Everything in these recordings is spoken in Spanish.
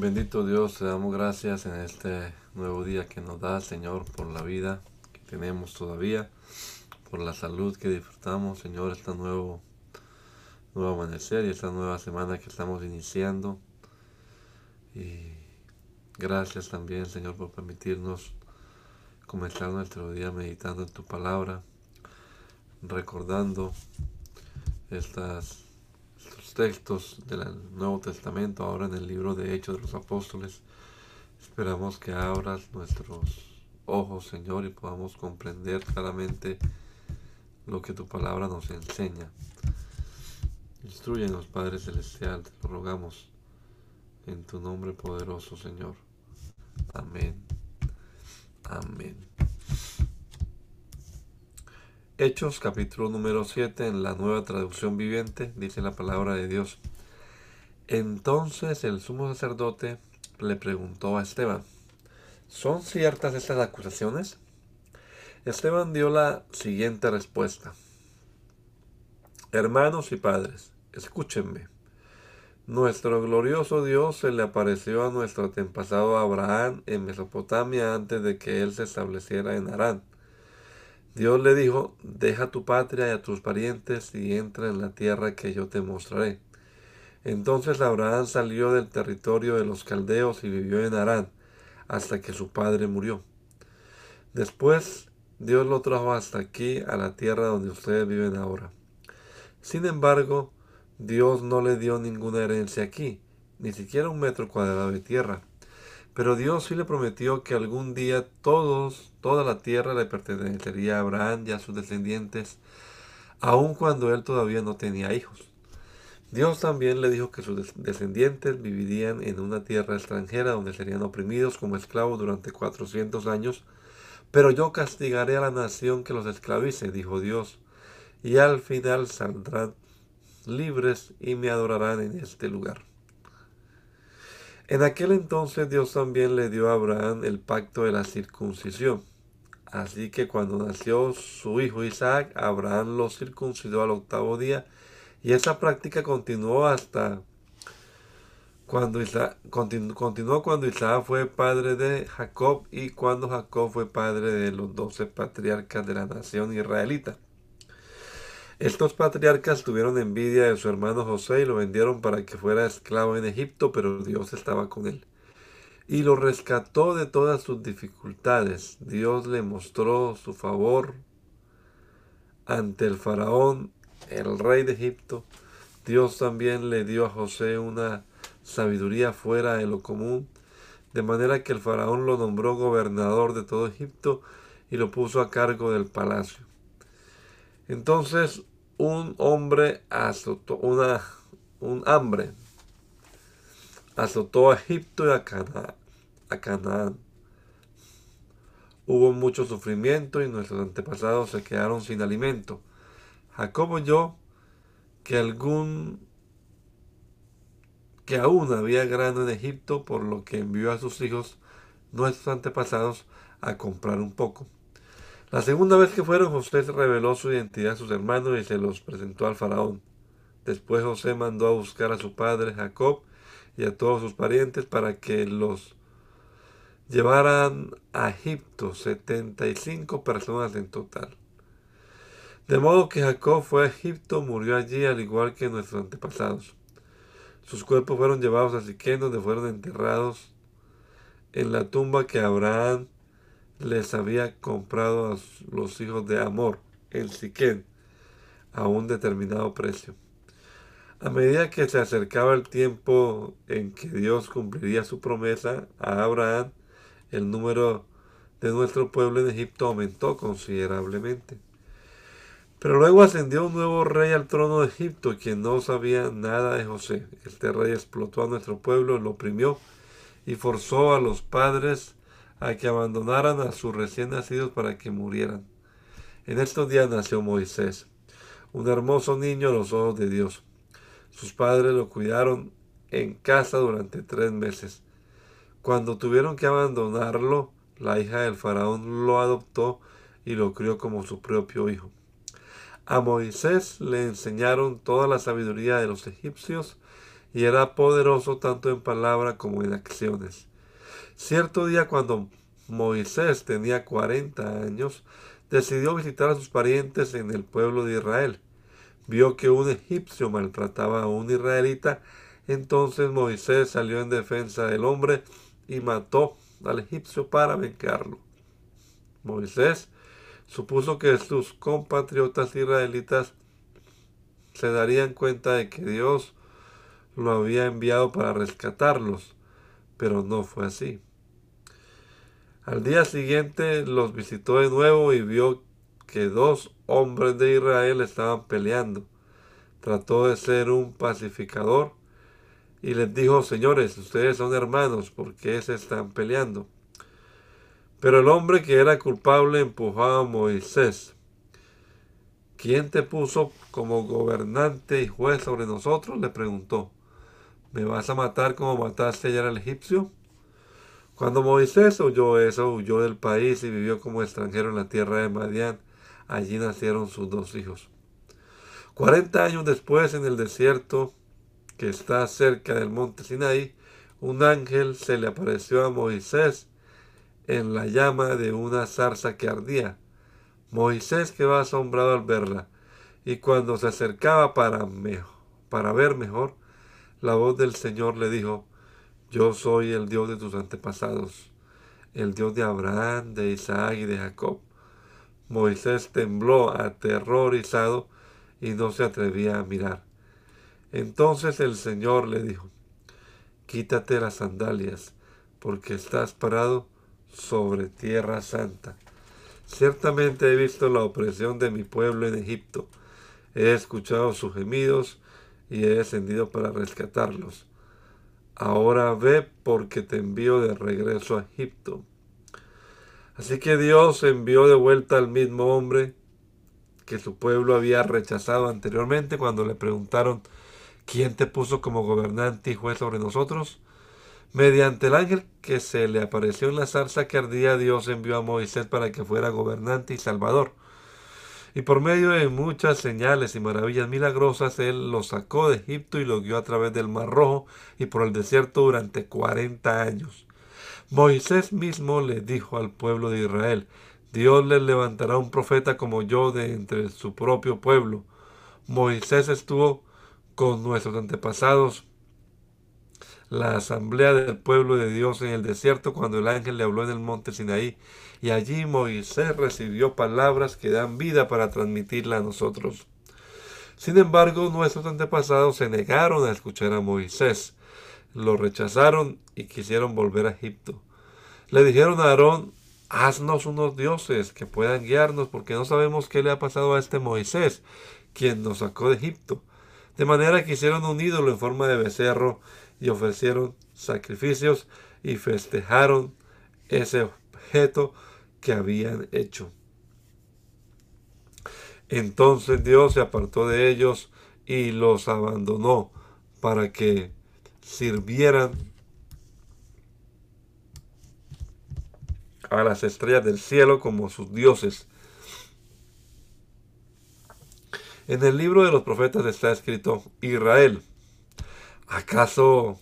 Bendito Dios, te damos gracias en este nuevo día que nos da, Señor, por la vida que tenemos todavía, por la salud que disfrutamos, Señor, este nuevo, nuevo amanecer y esta nueva semana que estamos iniciando. Y gracias también, Señor, por permitirnos comenzar nuestro día meditando en tu palabra, recordando estas textos del Nuevo Testamento, ahora en el libro de Hechos de los Apóstoles. Esperamos que abras nuestros ojos, Señor, y podamos comprender claramente lo que tu palabra nos enseña. Instruyenos, Padre Celestial, te lo rogamos en tu nombre poderoso, Señor. Amén. Amén. Hechos capítulo número 7 en la nueva traducción viviente dice la palabra de Dios. Entonces el sumo sacerdote le preguntó a Esteban, ¿son ciertas estas acusaciones? Esteban dio la siguiente respuesta. Hermanos y padres, escúchenme. Nuestro glorioso Dios se le apareció a nuestro antepasado Abraham en Mesopotamia antes de que él se estableciera en Harán Dios le dijo, deja tu patria y a tus parientes y entra en la tierra que yo te mostraré. Entonces Abraham salió del territorio de los caldeos y vivió en Harán hasta que su padre murió. Después Dios lo trajo hasta aquí, a la tierra donde ustedes viven ahora. Sin embargo, Dios no le dio ninguna herencia aquí, ni siquiera un metro cuadrado de tierra. Pero Dios sí le prometió que algún día todos, toda la tierra le pertenecería a Abraham y a sus descendientes, aun cuando él todavía no tenía hijos. Dios también le dijo que sus descendientes vivirían en una tierra extranjera donde serían oprimidos como esclavos durante cuatrocientos años, pero yo castigaré a la nación que los esclavice, dijo Dios, y al final saldrán libres y me adorarán en este lugar. En aquel entonces Dios también le dio a Abraham el pacto de la circuncisión. Así que cuando nació su hijo Isaac, Abraham lo circuncidó al octavo día y esa práctica continuó hasta cuando Isaac, continuó cuando Isaac fue padre de Jacob y cuando Jacob fue padre de los doce patriarcas de la nación israelita. Estos patriarcas tuvieron envidia de su hermano José y lo vendieron para que fuera esclavo en Egipto, pero Dios estaba con él. Y lo rescató de todas sus dificultades. Dios le mostró su favor ante el faraón, el rey de Egipto. Dios también le dio a José una sabiduría fuera de lo común, de manera que el faraón lo nombró gobernador de todo Egipto y lo puso a cargo del palacio. Entonces un hombre azotó, una, un hambre azotó a Egipto y a, a Canaán. Hubo mucho sufrimiento y nuestros antepasados se quedaron sin alimento. Jacob oyó que algún que aún había grano en Egipto, por lo que envió a sus hijos, nuestros antepasados, a comprar un poco. La segunda vez que fueron, José reveló su identidad a sus hermanos y se los presentó al faraón. Después José mandó a buscar a su padre Jacob y a todos sus parientes para que los llevaran a Egipto, 75 personas en total. De modo que Jacob fue a Egipto, murió allí al igual que nuestros antepasados. Sus cuerpos fueron llevados a Siquén, donde fueron enterrados en la tumba que Abraham les había comprado a los hijos de Amor en Siquén a un determinado precio. A medida que se acercaba el tiempo en que Dios cumpliría su promesa a Abraham, el número de nuestro pueblo en Egipto aumentó considerablemente. Pero luego ascendió un nuevo rey al trono de Egipto, quien no sabía nada de José. Este rey explotó a nuestro pueblo, lo oprimió y forzó a los padres a que abandonaran a sus recién nacidos para que murieran. En estos días nació Moisés, un hermoso niño a los ojos de Dios. Sus padres lo cuidaron en casa durante tres meses. Cuando tuvieron que abandonarlo, la hija del faraón lo adoptó y lo crió como su propio hijo. A Moisés le enseñaron toda la sabiduría de los egipcios y era poderoso tanto en palabra como en acciones. Cierto día cuando Moisés tenía cuarenta años, decidió visitar a sus parientes en el pueblo de Israel. Vio que un egipcio maltrataba a un israelita, entonces Moisés salió en defensa del hombre y mató al egipcio para vengarlo. Moisés supuso que sus compatriotas israelitas se darían cuenta de que Dios lo había enviado para rescatarlos, pero no fue así. Al día siguiente los visitó de nuevo y vio que dos hombres de Israel estaban peleando. Trató de ser un pacificador y les dijo, señores, ustedes son hermanos, ¿por qué se están peleando? Pero el hombre que era culpable empujó a Moisés. ¿Quién te puso como gobernante y juez sobre nosotros? le preguntó. ¿Me vas a matar como mataste ayer al egipcio? Cuando Moisés oyó eso, huyó del país y vivió como extranjero en la tierra de Madián. Allí nacieron sus dos hijos. Cuarenta años después, en el desierto que está cerca del monte Sinaí, un ángel se le apareció a Moisés en la llama de una zarza que ardía. Moisés quedó asombrado al verla, y cuando se acercaba para, para ver mejor, la voz del Señor le dijo, Yo soy el Dios de tus antepasados, el Dios de Abraham, de Isaac y de Jacob. Moisés tembló aterrorizado y no se atrevía a mirar. Entonces el Señor le dijo, Quítate las sandalias, porque estás parado sobre tierra santa. Ciertamente he visto la opresión de mi pueblo en Egipto. He escuchado sus gemidos y he descendido para rescatarlos. Ahora ve porque te envío de regreso a Egipto. Así que Dios envió de vuelta al mismo hombre que su pueblo había rechazado anteriormente cuando le preguntaron ¿Quién te puso como gobernante y juez sobre nosotros? Mediante el ángel que se le apareció en la zarza que ardía, Dios envió a Moisés para que fuera gobernante y salvador. Y por medio de muchas señales y maravillas milagrosas, Él los sacó de Egipto y los guió a través del Mar Rojo y por el desierto durante cuarenta años. Moisés mismo le dijo al pueblo de Israel, Dios les levantará un profeta como yo de entre su propio pueblo. Moisés estuvo con nuestros antepasados la asamblea del pueblo de Dios en el desierto cuando el ángel le habló en el monte Sinaí. Y allí Moisés recibió palabras que dan vida para transmitirla a nosotros. Sin embargo, nuestros antepasados se negaron a escuchar a Moisés, lo rechazaron y quisieron volver a Egipto. Le dijeron a Aarón, haznos unos dioses que puedan guiarnos, porque no sabemos qué le ha pasado a este Moisés, quien nos sacó de Egipto. De manera que hicieron un ídolo en forma de becerro y ofrecieron sacrificios y festejaron ese objeto que habían hecho. Entonces Dios se apartó de ellos y los abandonó para que sirvieran a las estrellas del cielo como sus dioses. En el libro de los profetas está escrito, Israel, ¿Acaso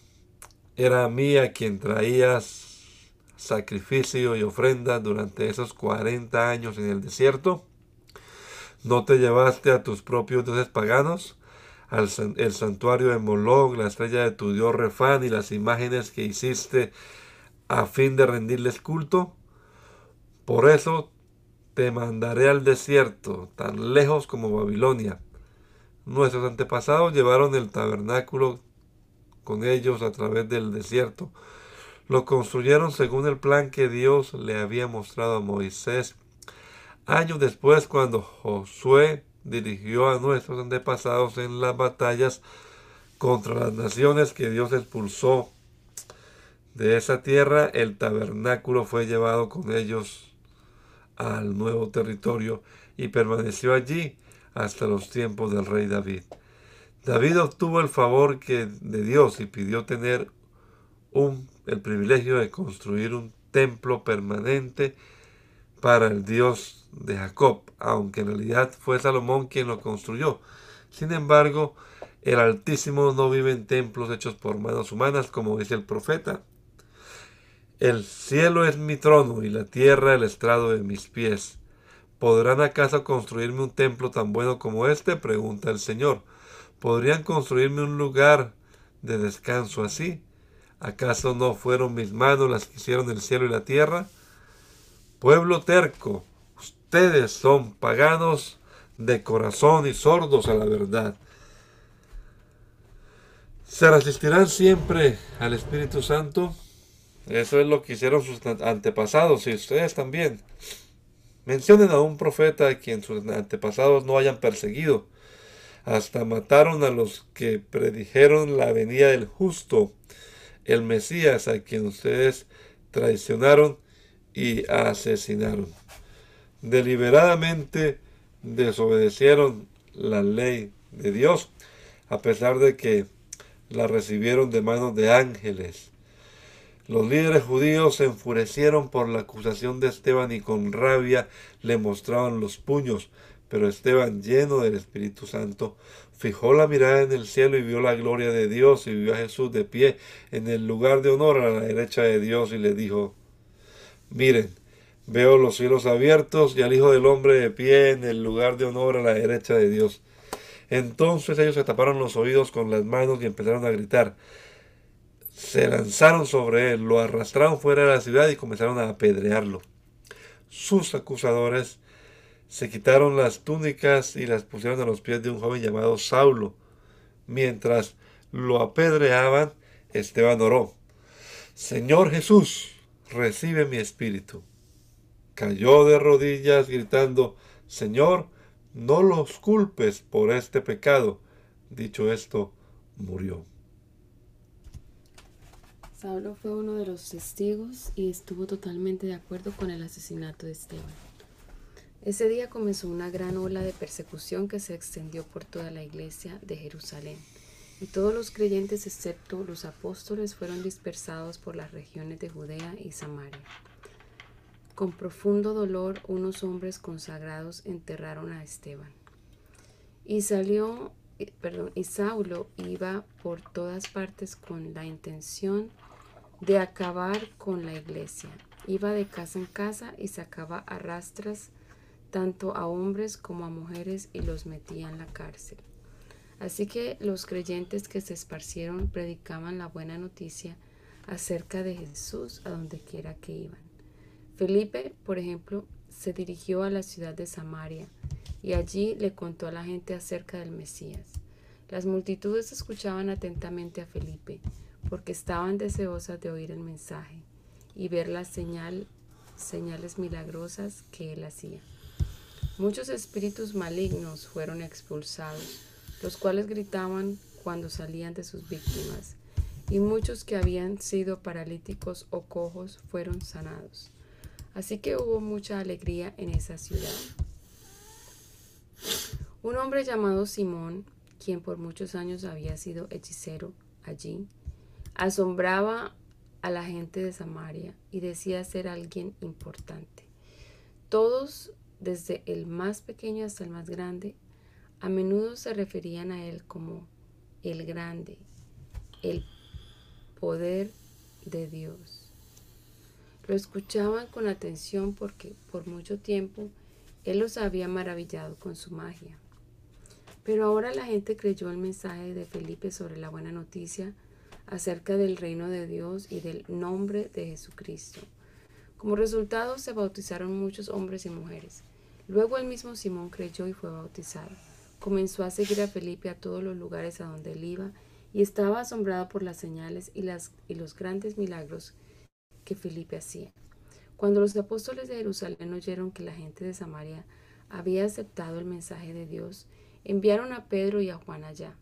era mía quien traías sacrificio y ofrenda durante esos 40 años en el desierto? ¿No te llevaste a tus propios dioses paganos? Al, el santuario de Moloch, la estrella de tu dios Refán y las imágenes que hiciste a fin de rendirles culto? Por eso te mandaré al desierto, tan lejos como Babilonia. Nuestros antepasados llevaron el tabernáculo con ellos a través del desierto. Lo construyeron según el plan que Dios le había mostrado a Moisés. Años después, cuando Josué dirigió a nuestros antepasados en las batallas contra las naciones que Dios expulsó de esa tierra, el tabernáculo fue llevado con ellos al nuevo territorio y permaneció allí hasta los tiempos del rey David. David obtuvo el favor que, de Dios y pidió tener un, el privilegio de construir un templo permanente para el Dios de Jacob, aunque en realidad fue Salomón quien lo construyó. Sin embargo, el Altísimo no vive en templos hechos por manos humanas, como dice el profeta. El cielo es mi trono y la tierra el estrado de mis pies. ¿Podrán acaso construirme un templo tan bueno como este? pregunta el Señor. ¿Podrían construirme un lugar de descanso así? ¿Acaso no fueron mis manos las que hicieron el cielo y la tierra? Pueblo terco, ustedes son paganos de corazón y sordos a la verdad. ¿Se resistirán siempre al Espíritu Santo? Eso es lo que hicieron sus antepasados y ustedes también. Mencionen a un profeta a quien sus antepasados no hayan perseguido. Hasta mataron a los que predijeron la venida del justo, el Mesías, a quien ustedes traicionaron y asesinaron. Deliberadamente desobedecieron la ley de Dios, a pesar de que la recibieron de manos de ángeles. Los líderes judíos se enfurecieron por la acusación de Esteban y con rabia le mostraban los puños, pero Esteban, lleno del Espíritu Santo, fijó la mirada en el cielo y vio la gloria de Dios y vio a Jesús de pie en el lugar de honor a la derecha de Dios y le dijo, miren, veo los cielos abiertos y al Hijo del Hombre de pie en el lugar de honor a la derecha de Dios. Entonces ellos se taparon los oídos con las manos y empezaron a gritar. Se lanzaron sobre él, lo arrastraron fuera de la ciudad y comenzaron a apedrearlo. Sus acusadores se quitaron las túnicas y las pusieron a los pies de un joven llamado Saulo. Mientras lo apedreaban, Esteban oró. Señor Jesús, recibe mi espíritu. Cayó de rodillas gritando, Señor, no los culpes por este pecado. Dicho esto, murió. Saulo fue uno de los testigos y estuvo totalmente de acuerdo con el asesinato de Esteban. Ese día comenzó una gran ola de persecución que se extendió por toda la iglesia de Jerusalén, y todos los creyentes excepto los apóstoles fueron dispersados por las regiones de Judea y Samaria. Con profundo dolor, unos hombres consagrados enterraron a Esteban. Y salió, perdón, y Saulo iba por todas partes con la intención de acabar con la iglesia. Iba de casa en casa y sacaba a rastras tanto a hombres como a mujeres y los metía en la cárcel. Así que los creyentes que se esparcieron predicaban la buena noticia acerca de Jesús a donde quiera que iban. Felipe, por ejemplo, se dirigió a la ciudad de Samaria y allí le contó a la gente acerca del Mesías. Las multitudes escuchaban atentamente a Felipe porque estaban deseosas de oír el mensaje y ver las señal, señales milagrosas que él hacía. Muchos espíritus malignos fueron expulsados, los cuales gritaban cuando salían de sus víctimas, y muchos que habían sido paralíticos o cojos fueron sanados. Así que hubo mucha alegría en esa ciudad. Un hombre llamado Simón, quien por muchos años había sido hechicero allí, asombraba a la gente de Samaria y decía ser alguien importante. Todos, desde el más pequeño hasta el más grande, a menudo se referían a él como el grande, el poder de Dios. Lo escuchaban con atención porque por mucho tiempo él los había maravillado con su magia. Pero ahora la gente creyó el mensaje de Felipe sobre la buena noticia acerca del reino de Dios y del nombre de Jesucristo. Como resultado se bautizaron muchos hombres y mujeres. Luego el mismo Simón creyó y fue bautizado. Comenzó a seguir a Felipe a todos los lugares a donde él iba y estaba asombrado por las señales y, los grandes milagros que Felipe hacía. Cuando los apóstoles de Jerusalén oyeron que la gente de Samaria había aceptado el mensaje de Dios, enviaron a Pedro y a Juan allá.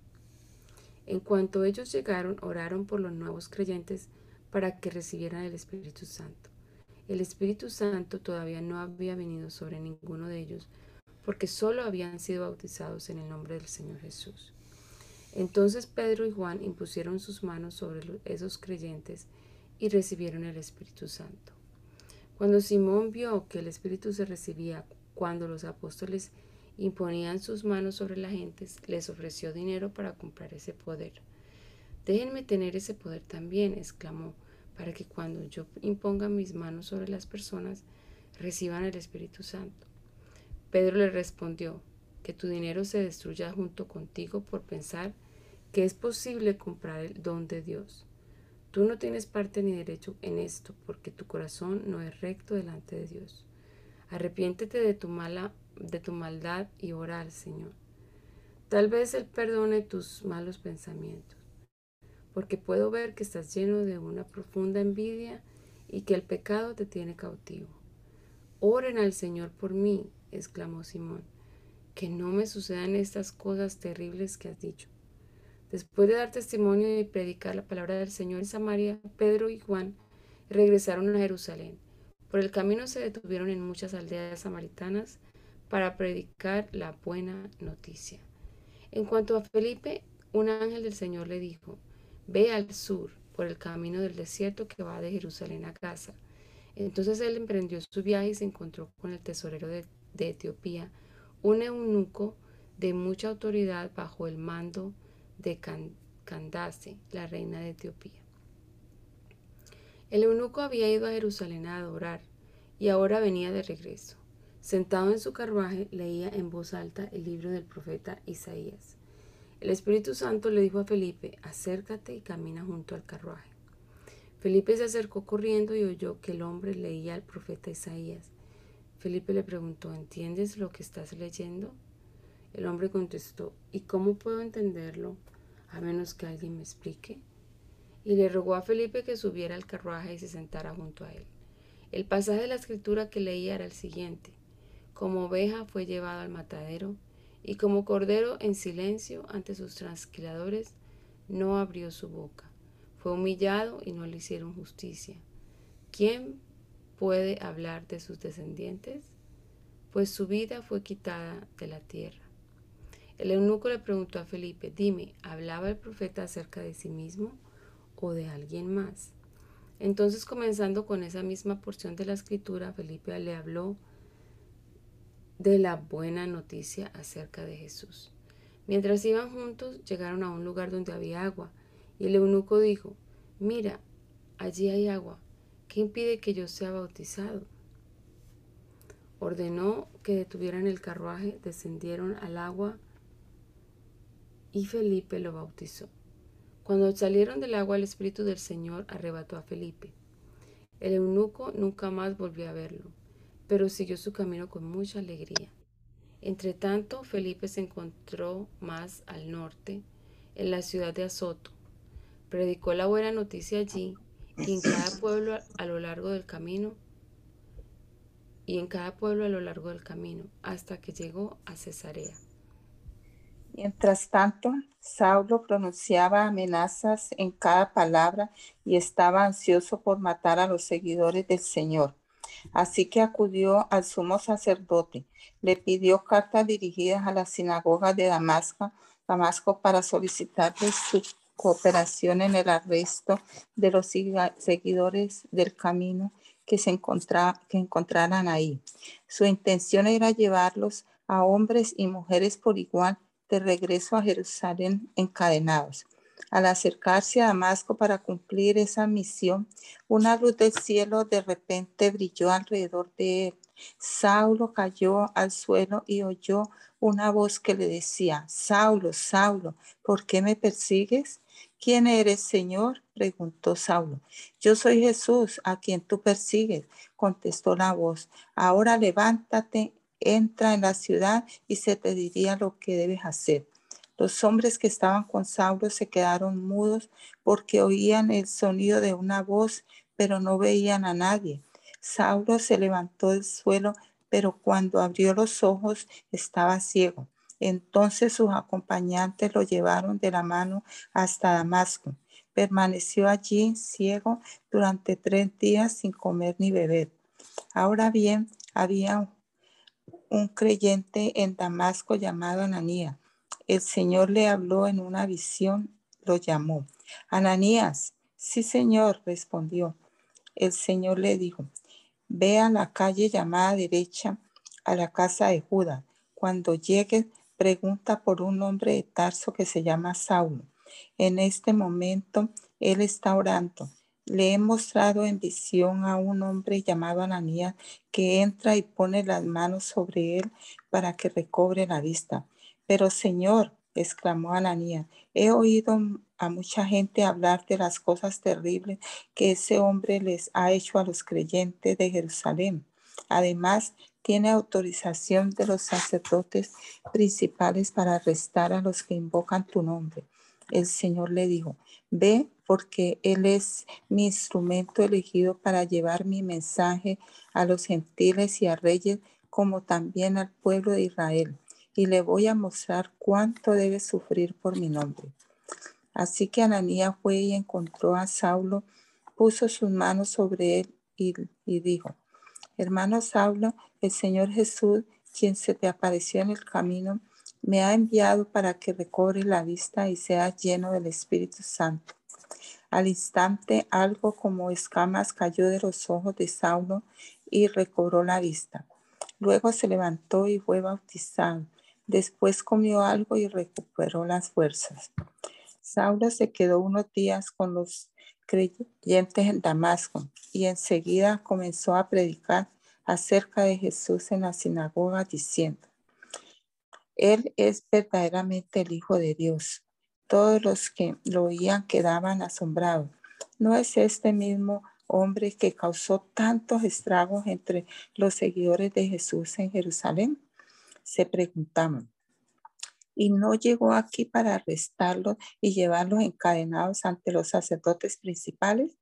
En cuanto ellos llegaron, oraron por los nuevos creyentes para que recibieran el Espíritu Santo. El Espíritu Santo todavía no había venido sobre ninguno de ellos, porque solo habían sido bautizados en el nombre del Señor Jesús. Entonces Pedro y Juan impusieron sus manos sobre esos creyentes y recibieron el Espíritu Santo. Cuando Simón vio que el Espíritu se recibía cuando los apóstoles imponían sus manos sobre la gente, les ofreció dinero para comprar ese poder. Déjenme tener ese poder también, exclamó, para que cuando yo imponga mis manos sobre las personas, reciban el Espíritu Santo. Pedro le respondió, que tu dinero se destruya junto contigo por pensar que es posible comprar el don de Dios. Tú no tienes parte ni derecho en esto, porque tu corazón no es recto delante de Dios. Arrepiéntete de tu mala, de tu maldad y ora al Señor. Tal vez Él perdone tus malos pensamientos, porque puedo ver que estás lleno de una profunda envidia y que el pecado te tiene cautivo. Oren al Señor por mí, exclamó Simón, que no me sucedan estas cosas terribles que has dicho. Después de dar testimonio y predicar la palabra del Señor en Samaria, Pedro y Juan regresaron a Jerusalén. Por el camino se detuvieron en muchas aldeas samaritanas para predicar la buena noticia. En cuanto a Felipe, un ángel del Señor le dijo, Ve al sur por el camino del desierto que va de Jerusalén a Gaza. Entonces él emprendió su viaje y se encontró con el tesorero de, Etiopía, un eunuco de mucha autoridad bajo el mando de Candace, la reina de Etiopía. El eunuco había ido a Jerusalén a adorar y ahora venía de regreso. Sentado en su carruaje, leía en voz alta el libro del profeta Isaías. El Espíritu Santo le dijo a Felipe, acércate y camina junto al carruaje. Felipe se acercó corriendo y oyó que el hombre leía al profeta Isaías. Felipe le preguntó, ¿entiendes lo que estás leyendo? El hombre contestó, ¿y cómo puedo entenderlo a menos que alguien me explique? Y le rogó a Felipe que subiera al carruaje y se sentara junto a él. El pasaje de la escritura que leía era el siguiente. Como oveja fue llevado al matadero, y como cordero en silencio ante sus transquiladores, no abrió su boca. Fue humillado y no le hicieron justicia. ¿Quién puede hablar de sus descendientes? Pues su vida fue quitada de la tierra. El eunuco le preguntó a Felipe, dime, ¿hablaba el profeta acerca de sí mismo o de alguien más? Entonces, comenzando con esa misma porción de la escritura, Felipe le habló de la buena noticia acerca de Jesús. Mientras iban juntos, llegaron a un lugar donde había agua, y el eunuco dijo, mira, allí hay agua, ¿qué impide que yo sea bautizado? Ordenó que detuvieran el carruaje, descendieron al agua, y Felipe lo bautizó. Cuando salieron del agua, el Espíritu del Señor arrebató a Felipe. El eunuco nunca más volvió a verlo, pero siguió su camino con mucha alegría. Entretanto, Felipe se encontró más al norte, en la ciudad de Azoto. Predicó la buena noticia allí y en cada pueblo a lo largo del camino y en cada pueblo a lo largo del camino, hasta que llegó a Cesarea. Mientras tanto, Saulo pronunciaba amenazas en cada palabra y estaba ansioso por matar a los seguidores del Señor. Así que acudió al sumo sacerdote, le pidió cartas dirigidas a la sinagoga de Damasco, para solicitarle su cooperación en el arresto de los seguidores del camino que se que encontraran ahí. Su intención era llevarlos a hombres y mujeres por igual de regreso a Jerusalén encadenados. Al acercarse a Damasco para cumplir esa misión, una luz del cielo de repente brilló alrededor de él. Saulo cayó al suelo y oyó una voz que le decía, Saulo, Saulo, ¿por qué me persigues? ¿Quién eres, Señor? preguntó Saulo. Yo soy Jesús, a quien tú persigues, contestó la voz. Ahora levántate entra en la ciudad y se te diría lo que debes hacer. Los hombres que estaban con Saulo se quedaron mudos porque oían el sonido de una voz, pero no veían a nadie. Saulo se levantó del suelo, pero cuando abrió los ojos estaba ciego. Entonces sus acompañantes lo llevaron de la mano hasta Damasco. Permaneció allí ciego durante tres días sin comer ni beber. Ahora bien, había un creyente en Damasco llamado Ananías. El Señor le habló en una visión, lo llamó. Ananías, sí Señor, respondió. El Señor le dijo, ve a la calle llamada derecha a la casa de Judá. Cuando llegues, pregunta por un hombre de Tarso que se llama Saulo. En este momento, él está orando. Le he mostrado en visión a un hombre llamado Ananías que entra y pone las manos sobre él para que recobre la vista. Pero Señor, exclamó Ananías, he oído a mucha gente hablar de las cosas terribles que ese hombre les ha hecho a los creyentes de Jerusalén. Además, tiene autorización de los sacerdotes principales para arrestar a los que invocan tu nombre. El Señor le dijo, ve porque Él es mi instrumento elegido para llevar mi mensaje a los gentiles y a reyes, como también al pueblo de Israel. Y le voy a mostrar cuánto debe sufrir por mi nombre. Así que Ananías fue y encontró a Saulo, puso sus manos sobre él y, y dijo, hermano Saulo, el Señor Jesús, quien se te apareció en el camino, me ha enviado para que recobre la vista y sea lleno del Espíritu Santo. Al instante algo como escamas cayó de los ojos de Saulo y recobró la vista. Luego se levantó y fue bautizado. Después comió algo y recuperó las fuerzas. Saulo se quedó unos días con los creyentes en Damasco y enseguida comenzó a predicar acerca de Jesús en la sinagoga diciendo, Él es verdaderamente el Hijo de Dios. Todos los que lo oían quedaban asombrados. ¿No es este mismo hombre que causó tantos estragos entre los seguidores de Jesús en Jerusalén? Se preguntaban. Y no llegó aquí para arrestarlos y llevarlos encadenados ante los sacerdotes principales.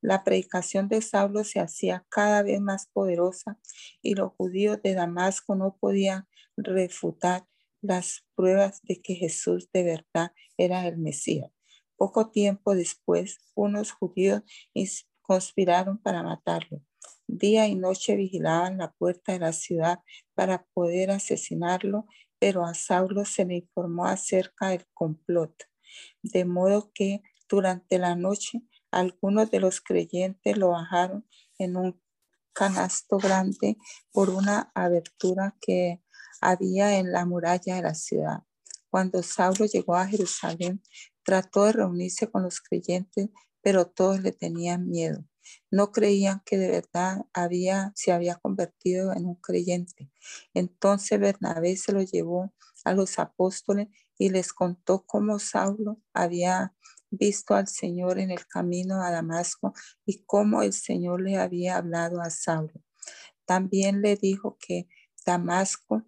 La predicación de Saulo se hacía cada vez más poderosa y los judíos de Damasco no podían refutar las pruebas de que Jesús de verdad era el Mesías. Poco tiempo después, unos judíos conspiraron para matarlo. Día y noche vigilaban la puerta de la ciudad para poder asesinarlo, pero a Saulo se le informó acerca del complot. De modo que durante la noche algunos de los creyentes lo bajaron en un canasto grande por una abertura que había en la muralla de la ciudad. Cuando Saulo llegó a Jerusalén, trató de reunirse con los creyentes, pero todos le tenían miedo. No creían que de verdad había, se había convertido en un creyente. Entonces Bernabé se lo llevó a los apóstoles y les contó cómo Saulo había visto al Señor en el camino a Damasco y cómo el Señor le había hablado a Saulo. También le dijo que Damasco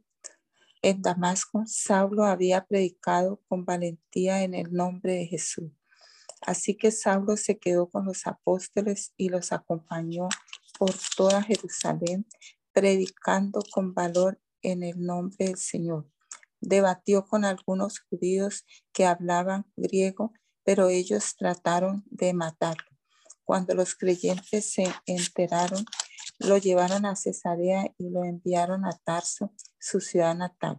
en Damasco, Saulo había predicado con valentía en el nombre de Jesús. Así que Saulo se quedó con los apóstoles y los acompañó por toda Jerusalén, predicando con valor en el nombre del Señor. Debatió con algunos judíos que hablaban griego, pero ellos trataron de matarlo. Cuando los creyentes se enteraron, lo llevaron a Cesarea y lo enviaron a Tarso, su ciudad natal.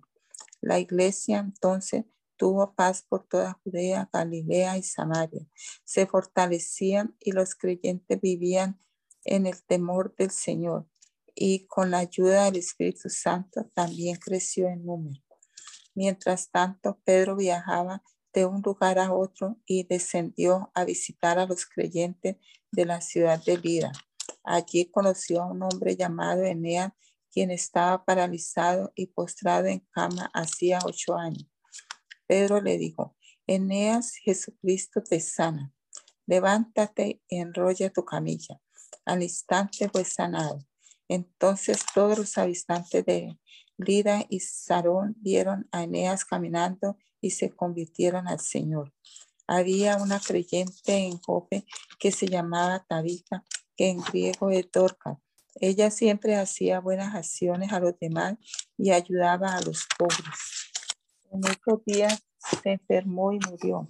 La iglesia entonces tuvo paz por toda Judea, Galilea y Samaria. Se fortalecían y los creyentes vivían en el temor del Señor y con la ayuda del Espíritu Santo también creció en número. Mientras tanto, Pedro viajaba de un lugar a otro y descendió a visitar a los creyentes de la ciudad de Lida. Allí conoció a un hombre llamado Eneas, quien estaba paralizado y postrado en cama hacía ocho años. Pedro le dijo, Eneas, Jesucristo te sana. Levántate y enrolla tu camilla. Al instante fue sanado. Entonces todos los habitantes de Lida y Sarón vieron a Eneas caminando y se convirtieron al Señor. Había una creyente en Jope que se llamaba Tabita, que en griego es Dorca. Ella siempre hacía buenas acciones a los demás y ayudaba a los pobres. En estos días se enfermó y murió.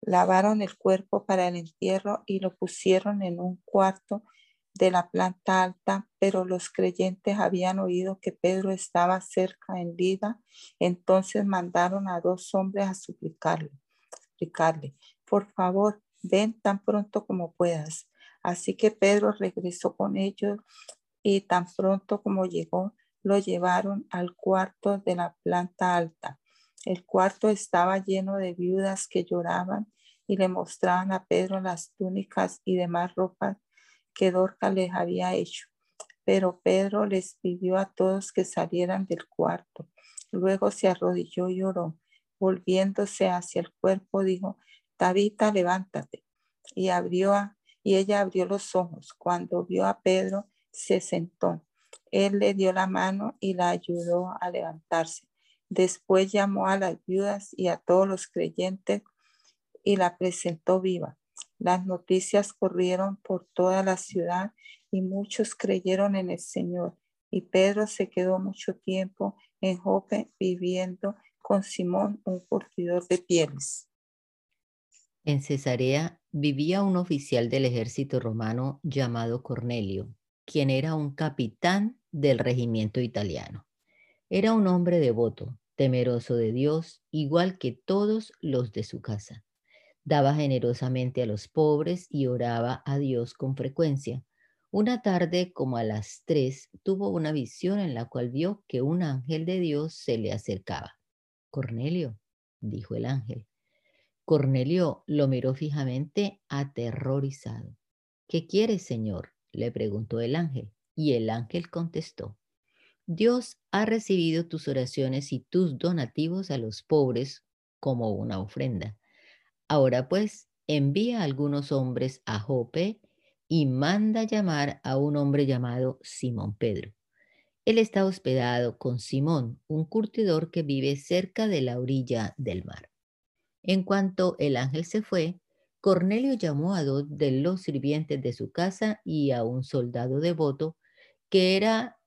Lavaron el cuerpo para el entierro y lo pusieron en un cuarto de la planta alta, pero los creyentes habían oído que Pedro estaba cerca en vida, entonces mandaron a dos hombres a suplicarle, suplicarle, por favor, ven tan pronto como puedas. Así que Pedro regresó con ellos y tan pronto como llegó, lo llevaron al cuarto de la planta alta. El cuarto estaba lleno de viudas que lloraban y le mostraban a Pedro las túnicas y demás ropas que Dorca les había hecho. Pero Pedro les pidió a todos que salieran del cuarto. Luego se arrodilló y oró. Volviéndose hacia el cuerpo, dijo, Tabita, levántate. Y abrió y ella abrió los ojos. Cuando vio a Pedro, se sentó. Él le dio la mano y la ayudó a levantarse. Después llamó a las viudas y a todos los creyentes y la presentó viva. Las noticias corrieron por toda la ciudad y muchos creyeron en el Señor. Y Pedro se quedó mucho tiempo en Jope viviendo con Simón, un curtidor de pieles. En Cesarea vivía un oficial del ejército romano llamado Cornelio, quien era un capitán del regimiento italiano. Era un hombre devoto, temeroso de Dios, igual que todos los de su casa. Daba generosamente a los pobres y oraba a Dios con frecuencia. Una tarde, como a las tres, tuvo una visión en la cual vio que un ángel de Dios se le acercaba. Cornelio, dijo el ángel. Cornelio lo miró fijamente, aterrorizado. ¿Qué quieres, Señor? le preguntó el ángel. Y el ángel contestó, Dios ha recibido tus oraciones y tus donativos a los pobres como una ofrenda. Ahora pues, envía algunos hombres a Jope y manda llamar a un hombre llamado Simón Pedro. Él está hospedado con Simón, un curtidor que vive cerca de la orilla del mar. En cuanto el ángel se fue, Cornelio llamó a dos de los sirvientes de su casa y a un soldado devoto que era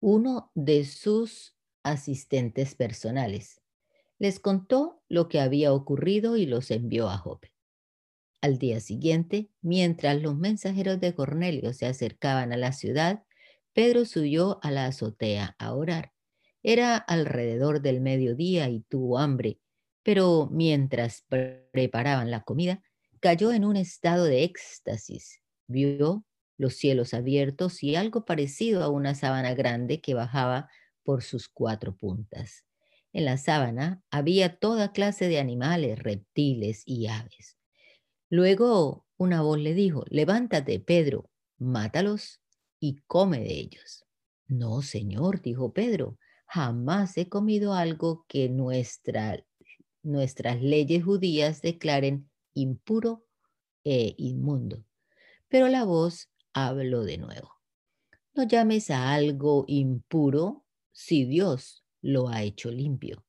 uno de sus asistentes personales. Les contó lo que había ocurrido y los envió a Jope. Al día siguiente, mientras los mensajeros de Cornelio se acercaban a la ciudad, Pedro subió a la azotea a orar. Era alrededor del mediodía y tuvo hambre, pero mientras preparaban la comida, cayó en un estado de éxtasis. Vio los cielos abiertos y algo parecido a una sábana grande que bajaba por sus cuatro puntas. En la sábana había toda clase de animales, reptiles y aves. Luego una voz le dijo, levántate, Pedro, mátalos y come de ellos. No, señor, dijo Pedro, jamás he comido algo que nuestra, nuestras leyes judías declaren impuro e inmundo. Pero la voz hablo de nuevo. No llames a algo impuro si Dios lo ha hecho limpio.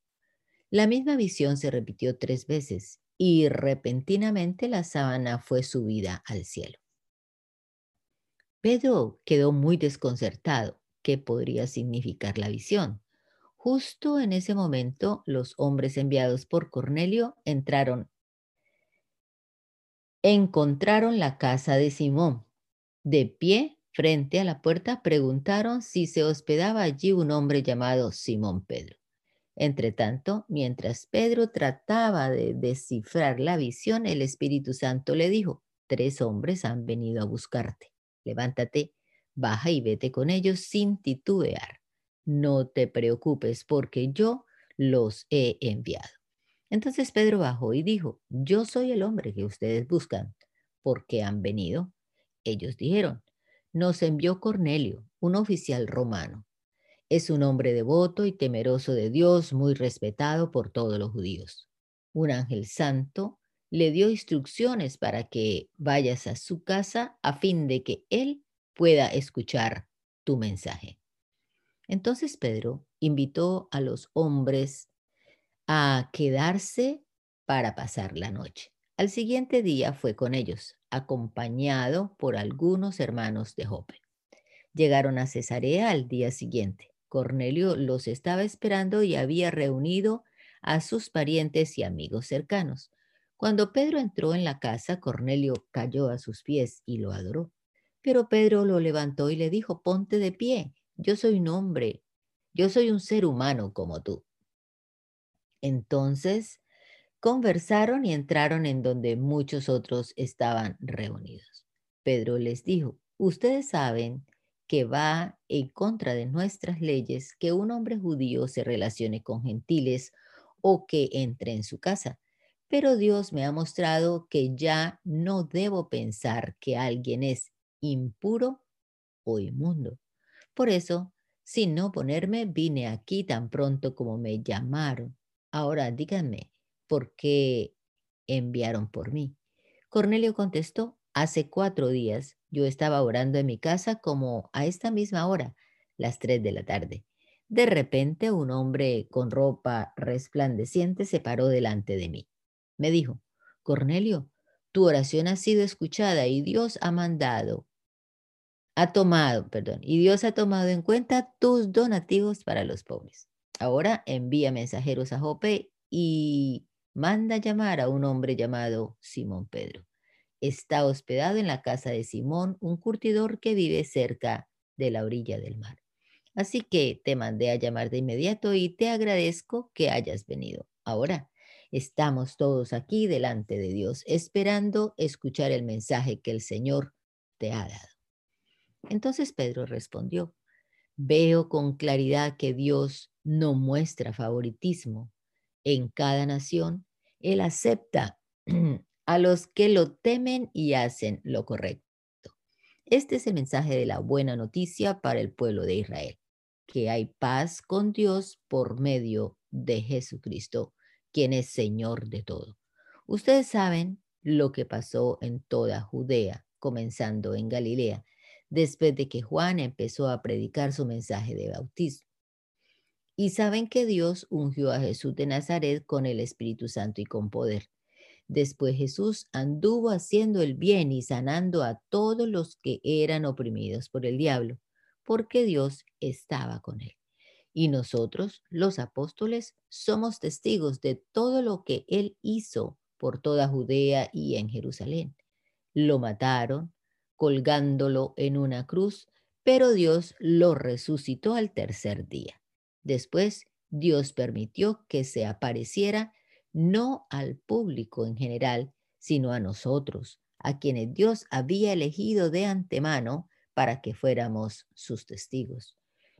La misma visión se repitió tres veces y repentinamente la sábana fue subida al cielo. Pedro quedó muy desconcertado. ¿Qué podría significar la visión? Justo en ese momento, los hombres enviados por Cornelio entraron. Encontraron la casa de Simón de pie frente a la puerta, preguntaron si se hospedaba allí un hombre llamado Simón Pedro. Entretanto, mientras Pedro trataba de descifrar la visión, el Espíritu Santo le dijo, tres hombres han venido a buscarte. Levántate, baja y vete con ellos sin titubear. No te preocupes porque yo los he enviado. Entonces Pedro bajó y dijo, yo soy el hombre que ustedes buscan. ¿Por qué han venido? Ellos dijeron, nos envió Cornelio, un oficial romano. Es un hombre devoto y temeroso de Dios, muy respetado por todos los judíos. Un ángel santo le dio instrucciones para que vayas a su casa a fin de que él pueda escuchar tu mensaje. Entonces Pedro invitó a los hombres a quedarse para pasar la noche. Al siguiente día fue con ellos. Acompañado por algunos hermanos de Jope. Llegaron a Cesarea al día siguiente. Cornelio los estaba esperando y había reunido a sus parientes y amigos cercanos. Cuando Pedro entró en la casa, Cornelio cayó a sus pies y lo adoró. Pero Pedro lo levantó y le dijo, ponte de pie, yo soy un hombre, yo soy un ser humano como tú. Entonces conversaron y entraron en donde muchos otros estaban reunidos. Pedro les dijo, ustedes saben que va en contra de nuestras leyes que un hombre judío se relacione con gentiles o que entre en su casa. Pero Dios me ha mostrado que ya no debo pensar que alguien es impuro o inmundo. Por eso, sin no ponerme, vine aquí tan pronto como me llamaron. Ahora díganme, ¿por qué enviaron por mí? Cornelio contestó, hace cuatro días yo estaba orando en mi casa como a esta misma hora, las tres de la tarde. De repente un hombre con ropa resplandeciente se paró delante de mí. Me dijo, Cornelio, tu oración ha sido escuchada y Dios ha mandado ha tomado, perdón, y Dios ha tomado en cuenta tus donativos para los pobres. Ahora envía mensajeros a Jope y manda llamar a un hombre llamado Simón Pedro. Está hospedado en la casa de Simón, un curtidor que vive cerca de la orilla del mar. Así que te mandé a llamar de inmediato y te agradezco que hayas venido. Ahora estamos todos aquí delante de Dios, esperando escuchar el mensaje que el Señor te ha dado. Entonces Pedro respondió, veo con claridad que Dios no muestra favoritismo. En cada nación, Él acepta a los que lo temen y hacen lo correcto. Este es el mensaje de la buena noticia para el pueblo de Israel, que hay paz con Dios por medio de Jesucristo, quien es Señor de todo. Ustedes saben lo que pasó en toda Judea, comenzando en Galilea después de que Juan empezó a predicar su mensaje de bautismo. Y saben que Dios ungió a Jesús de Nazaret con el Espíritu Santo y con poder. Después Jesús anduvo haciendo el bien y sanando a todos los que eran oprimidos por el diablo, porque Dios estaba con él. Y nosotros, los apóstoles, somos testigos de todo lo que él hizo por toda Judea y en Jerusalén. Lo mataron, colgándolo en una cruz, pero Dios lo resucitó al tercer día. Después, Dios permitió que se apareciera no al público en general, sino a nosotros, a quienes Dios había elegido de antemano para que fuéramos sus testigos.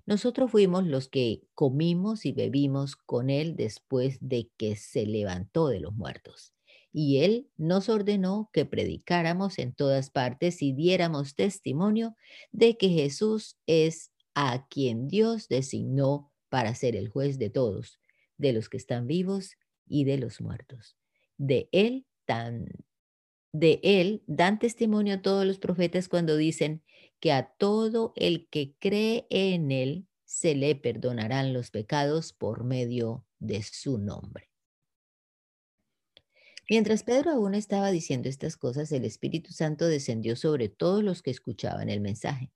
Nosotros fuimos los que comimos y bebimos con Él después de que se levantó de los muertos y Él nos ordenó que predicáramos en todas partes y diéramos testimonio de que Jesús es a quien Dios designó para ser el juez de todos, de los que están vivos y de los muertos. De Él dan testimonio a todos los profetas cuando dicen que a todo el que cree en él se le perdonarán los pecados por medio de su nombre. Mientras Pedro aún estaba diciendo estas cosas, el Espíritu Santo descendió sobre todos los que escuchaban el mensaje.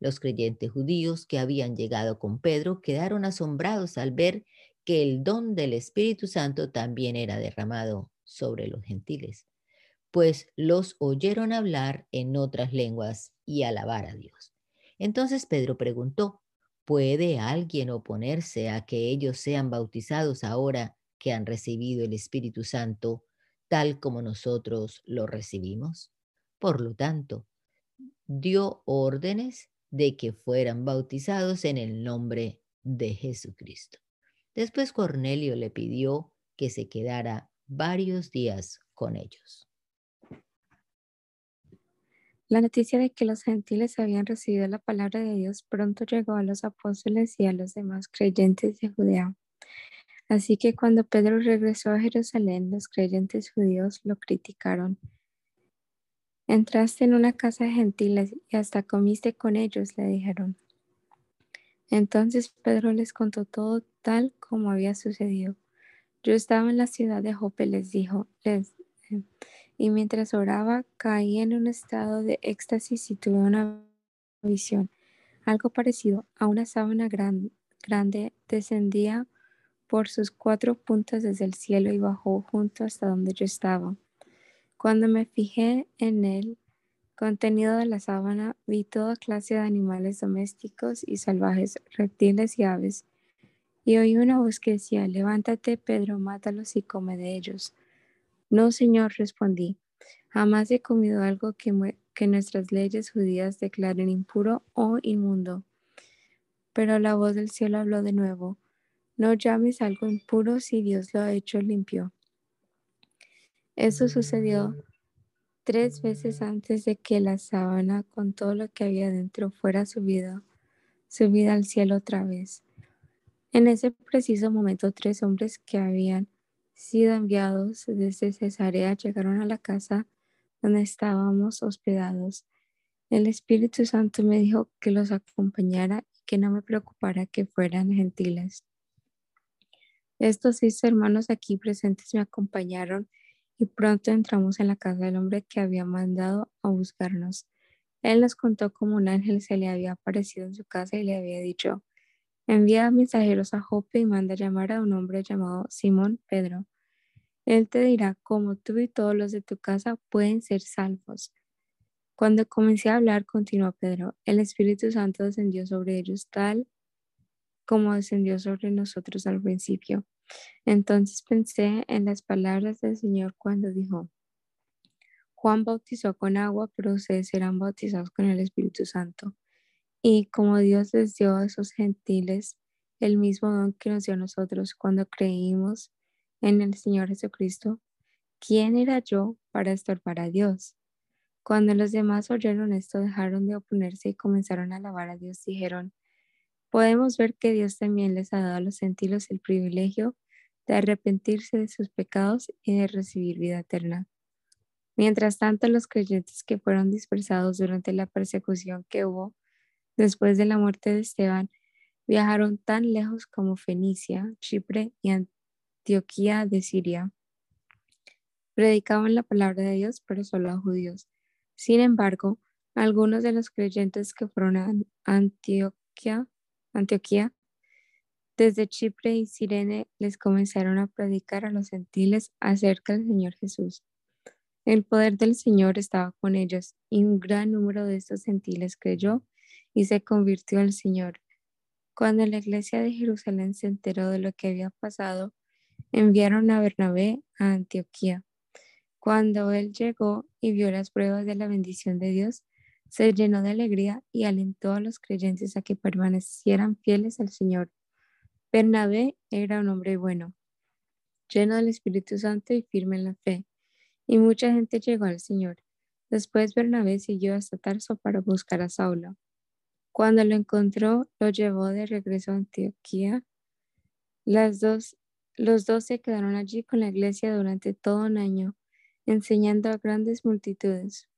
Los creyentes judíos que habían llegado con Pedro quedaron asombrados al ver que el don del Espíritu Santo también era derramado sobre los gentiles, pues los oyeron hablar en otras lenguas y alabar a Dios. Entonces Pedro preguntó, ¿puede alguien oponerse a que ellos sean bautizados ahora que han recibido el Espíritu Santo tal como nosotros lo recibimos. Por lo tanto, dio órdenes de que fueran bautizados en el nombre de Jesucristo. Después Cornelio le pidió que se quedara varios días con ellos. La noticia de que los gentiles habían recibido la palabra de Dios pronto llegó a los apóstoles y a los demás creyentes de Judea. Así que cuando Pedro regresó a Jerusalén, los creyentes judíos lo criticaron. Entraste en una casa de gentiles y hasta comiste con ellos, le dijeron. Entonces Pedro les contó todo tal como había sucedido. Yo estaba en la ciudad de Jope, les dijo, y mientras oraba caí en un estado de éxtasis y tuve una visión. Algo parecido a una sábana grande descendía por sus cuatro puntas desde el cielo y bajó junto hasta donde yo estaba. Cuando me fijé en el contenido de la sábana, vi toda clase de animales domésticos y salvajes, reptiles y aves, y oí una voz que decía, levántate, Pedro, mátalos y come de ellos. No, Señor, respondí, jamás he comido algo que, que nuestras leyes judías declaren impuro o inmundo. Pero la voz del cielo habló de nuevo, no llames algo impuro si Dios lo ha hecho limpio. Eso sucedió tres veces antes de que la sábana con todo lo que había dentro fuera subida, subida al cielo otra vez. En ese preciso momento, tres hombres que habían sido enviados desde Cesarea llegaron a la casa donde estábamos hospedados. El Espíritu Santo me dijo que los acompañara y que no me preocupara que fueran gentiles. Estos seis hermanos aquí presentes me acompañaron y pronto entramos en la casa del hombre que había mandado a buscarnos. Él nos contó cómo un ángel se le había aparecido en su casa y le había dicho, Envía mensajeros a Jope y manda llamar a un hombre llamado Simón Pedro. Él te dirá cómo tú y todos los de tu casa pueden ser salvos. Cuando comencé a hablar, continuó Pedro, el Espíritu Santo descendió sobre ellos tal como descendió sobre nosotros al principio. Entonces pensé en las palabras del Señor cuando dijo, Juan bautizó con agua, pero ustedes serán bautizados con el Espíritu Santo. Y como Dios les dio a esos gentiles el mismo don que nos dio a nosotros cuando creímos en el Señor Jesucristo, ¿quién era yo para estorbar a Dios? Cuando los demás oyeron esto, dejaron de oponerse y comenzaron a alabar a Dios. Dijeron, podemos ver que Dios también les ha dado a los gentiles el privilegio de arrepentirse de sus pecados y de recibir vida eterna. Mientras tanto, los creyentes que fueron dispersados durante la persecución que hubo Después de la muerte de Esteban, viajaron tan lejos como Fenicia, Chipre y Antioquía de Siria. Predicaban la palabra de Dios, pero solo a judíos. Sin embargo, algunos de los creyentes que fueron a Antioquía, desde Chipre y Sirene les comenzaron a predicar a los gentiles acerca del Señor Jesús. El poder del Señor estaba con ellos y un gran número de estos gentiles creyó y se convirtió al Señor. Cuando la iglesia de Jerusalén se enteró de lo que había pasado, enviaron a Bernabé a Antioquía. Cuando él llegó y vio las pruebas de la bendición de Dios, se llenó de alegría y alentó a los creyentes a que permanecieran fieles al Señor. Bernabé era un hombre bueno, lleno del Espíritu Santo y firme en la fe, y mucha gente llegó al Señor. Después Bernabé siguió hasta Tarso para buscar a Saulo. Cuando lo encontró, lo llevó de regreso a Antioquía. Las dos, los dos se quedaron allí con la iglesia durante todo un año, enseñando a grandes multitudes.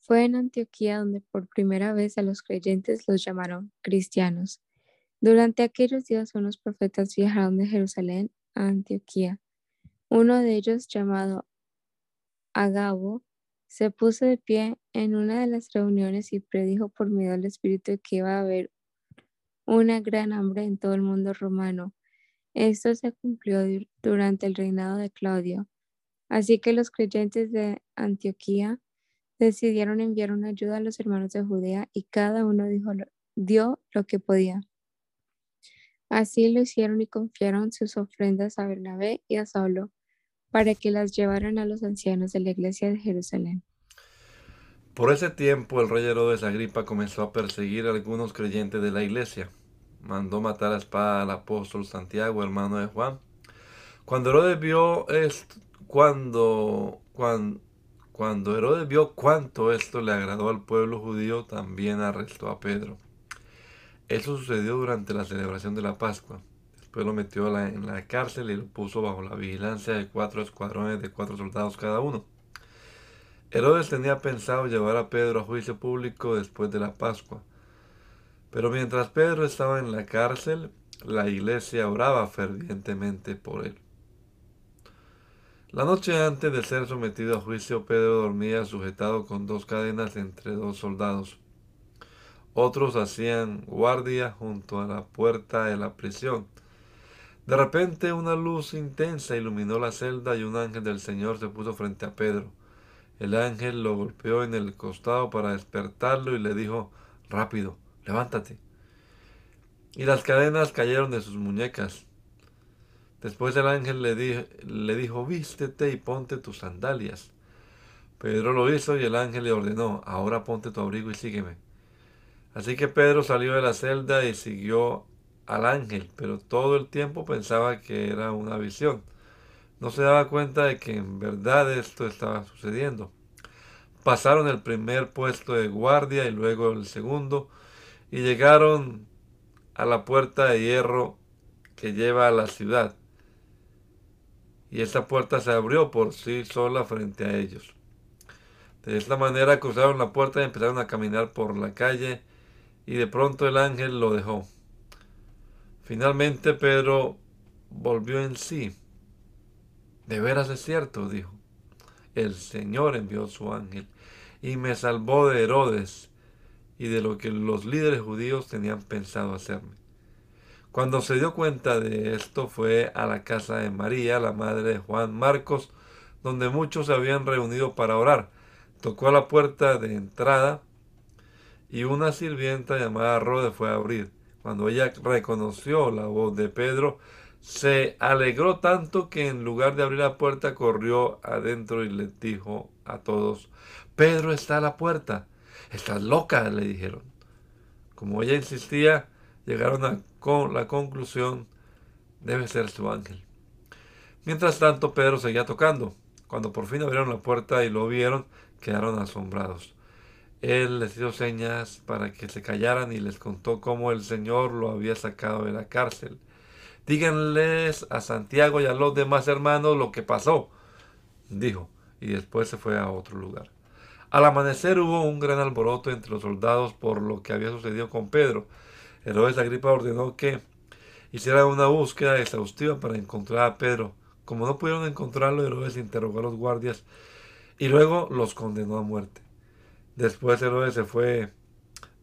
Fue en Antioquía donde por primera vez a los creyentes los llamaron cristianos. Durante aquellos días unos profetas viajaron de Jerusalén a Antioquía. Uno de ellos, llamado Agabo, se puso de pie en una de las reuniones y predijo por medio del Espíritu que iba a haber una gran hambre en todo el mundo romano. Esto se cumplió durante el reinado de Claudio. Así que los creyentes de Antioquía decidieron enviar una ayuda a los hermanos de Judea y cada uno dijo, dio lo que podía. Así lo hicieron y confiaron sus ofrendas a Bernabé y a Saulo para que las llevaran a los ancianos de la iglesia de Jerusalén. Por ese tiempo el rey Herodes Agripa comenzó a perseguir a algunos creyentes de la iglesia. Mandó matar a espada al apóstol Santiago, hermano de Juan. Cuando Herodes vio esto, cuando, cuando, cuando Herodes vio cuánto esto le agradó al pueblo judío, también arrestó a Pedro. Eso sucedió durante la celebración de la Pascua. Después lo metió en la cárcel y lo puso bajo la vigilancia de cuatro escuadrones de cuatro soldados cada uno. Herodes tenía pensado llevar a Pedro a juicio público después de la Pascua. Pero mientras Pedro estaba en la cárcel, la iglesia oraba fervientemente por él. La noche antes de ser sometido a juicio, Pedro dormía sujetado con dos cadenas entre dos soldados. Otros hacían guardia junto a la puerta de la prisión. De repente una luz intensa iluminó la celda y un ángel del Señor se puso frente a Pedro. El ángel lo golpeó en el costado para despertarlo y le dijo, rápido, levántate. Y las cadenas cayeron de sus muñecas. Después el ángel le, le dijo, vístete y ponte tus sandalias. Pedro lo hizo y el ángel le ordenó, ahora ponte tu abrigo y sígueme. Así que Pedro salió de la celda y siguió al ángel, pero todo el tiempo pensaba que era una visión. No se daba cuenta de que en verdad esto estaba sucediendo. Pasaron el primer puesto de guardia y luego el segundo y llegaron a la puerta de hierro que lleva a la ciudad y esta puerta se abrió por sí sola frente a ellos. De esta manera cruzaron la puerta y empezaron a caminar por la calle y de pronto el ángel lo dejó. Finalmente Pedro volvió en sí. De veras es cierto, dijo. El Señor envió su ángel y me salvó de Herodes y de lo que los líderes judíos tenían pensado hacerme. Cuando se dio cuenta de esto fue a la casa de María, la madre de Juan Marcos, donde muchos se habían reunido para orar. Tocó a la puerta de entrada y una sirvienta llamada Rode fue a abrir. Cuando ella reconoció la voz de Pedro, se alegró tanto que en lugar de abrir la puerta corrió adentro y le dijo a todos, Pedro está a la puerta. Estás loca, le dijeron. Como ella insistía, llegaron a con la conclusión, debe ser su ángel. Mientras tanto, Pedro seguía tocando. Cuando por fin abrieron la puerta y lo vieron, quedaron asombrados. Él les dio señas para que se callaran y les contó cómo el Señor lo había sacado de la cárcel. Díganles a Santiago y a los demás hermanos lo que pasó, dijo, y después se fue a otro lugar. Al amanecer hubo un gran alboroto entre los soldados por lo que había sucedido con Pedro. Herodes Agripa ordenó que hiciera una búsqueda exhaustiva para encontrar a Pedro. Como no pudieron encontrarlo, Herodes interrogó a los guardias y luego los condenó a muerte. Después Herodes se fue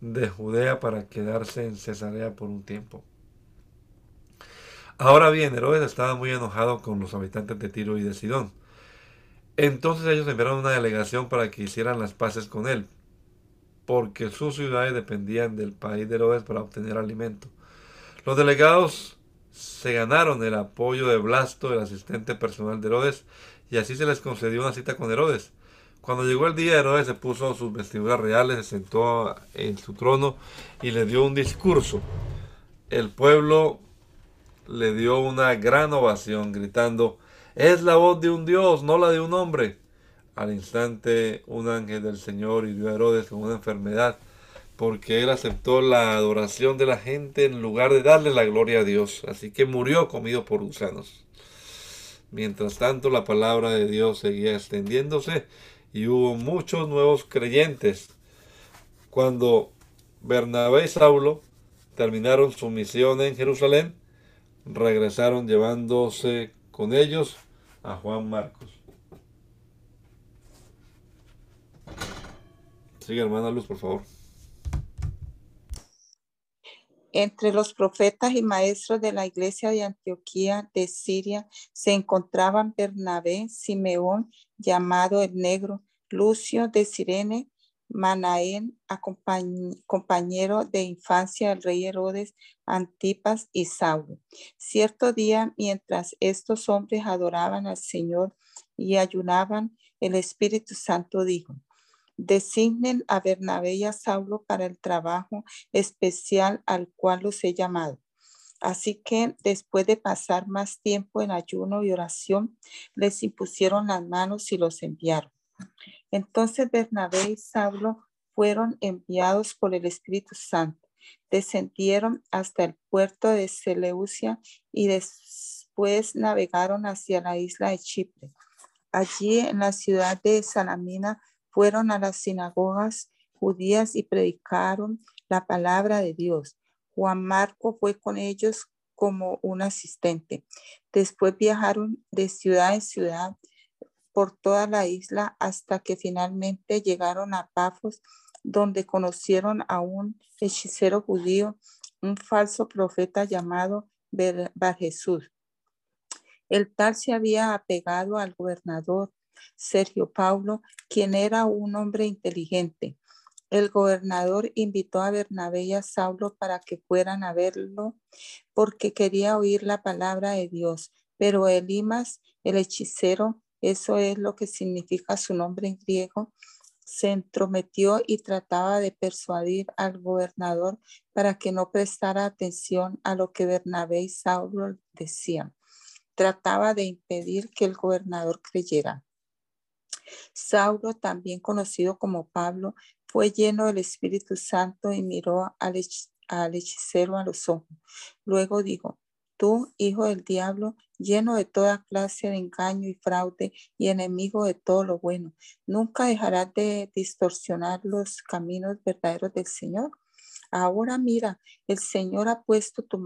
de Judea para quedarse en Cesarea por un tiempo. Ahora bien, Herodes estaba muy enojado con los habitantes de Tiro y de Sidón. Entonces ellos enviaron una delegación para que hicieran las paces con él, porque sus ciudades dependían del país de Herodes para obtener alimento. Los delegados se ganaron el apoyo de Blasto, el asistente personal de Herodes, y así se les concedió una cita con Herodes. Cuando llegó el día, Herodes se puso sus vestiduras reales, se sentó en su trono y le dio un discurso. El pueblo le dio una gran ovación, gritando, es la voz de un Dios, no la de un hombre. Al instante un ángel del Señor hirió a Herodes con una enfermedad, porque él aceptó la adoración de la gente en lugar de darle la gloria a Dios. Así que murió comido por gusanos. Mientras tanto la palabra de Dios seguía extendiéndose y hubo muchos nuevos creyentes. Cuando Bernabé y Saulo terminaron su misión en Jerusalén, regresaron llevándose con ellos a Juan Marcos. Sigue, hermana Luz, por favor. Entre los profetas y maestros de la iglesia de Antioquía de Siria se encontraban Bernabé, Simeón, llamado el Negro, Lucio de Sirene, Manaén, compañero de infancia del rey Herodes, Antipas y Saulo. Cierto día, mientras estos hombres adoraban al Señor y ayunaban, el Espíritu Santo dijo, Designen a Bernabé y a Saulo para el trabajo especial al cual los he llamado. Así que después de pasar más tiempo en ayuno y oración, les impusieron las manos y los enviaron. Entonces Bernabé y Saulo fueron enviados por el Espíritu Santo. Descendieron hasta el puerto de Seleucia y después navegaron hacia la isla de Chipre. Allí en la ciudad de Salamina fueron a las sinagogas judías y predicaron la palabra de Dios. Juan Marco fue con ellos como un asistente. Después viajaron de ciudad en ciudad por toda la isla hasta que finalmente llegaron a Pafos, donde conocieron a un hechicero judío, un falso profeta llamado Bar Jesús. El tal se había apegado al gobernador Sergio Paulo, quien era un hombre inteligente. El gobernador invitó a Bernabé y a Saulo para que fueran a verlo porque quería oír la palabra de Dios. Pero Elimas, el hechicero, eso es lo que significa su nombre en griego, se entrometió y trataba de persuadir al gobernador para que no prestara atención a lo que Bernabé y Saulo decían. Trataba de impedir que el gobernador creyera. Saulo, también conocido como Pablo, fue lleno del Espíritu Santo y miró al, hechicero a los ojos. Luego dijo, tú, hijo del diablo, lleno de toda clase de engaño y fraude y enemigo de todo lo bueno, ¿nunca dejarás de distorsionar los caminos verdaderos del Señor? Ahora mira, el Señor ha puesto tu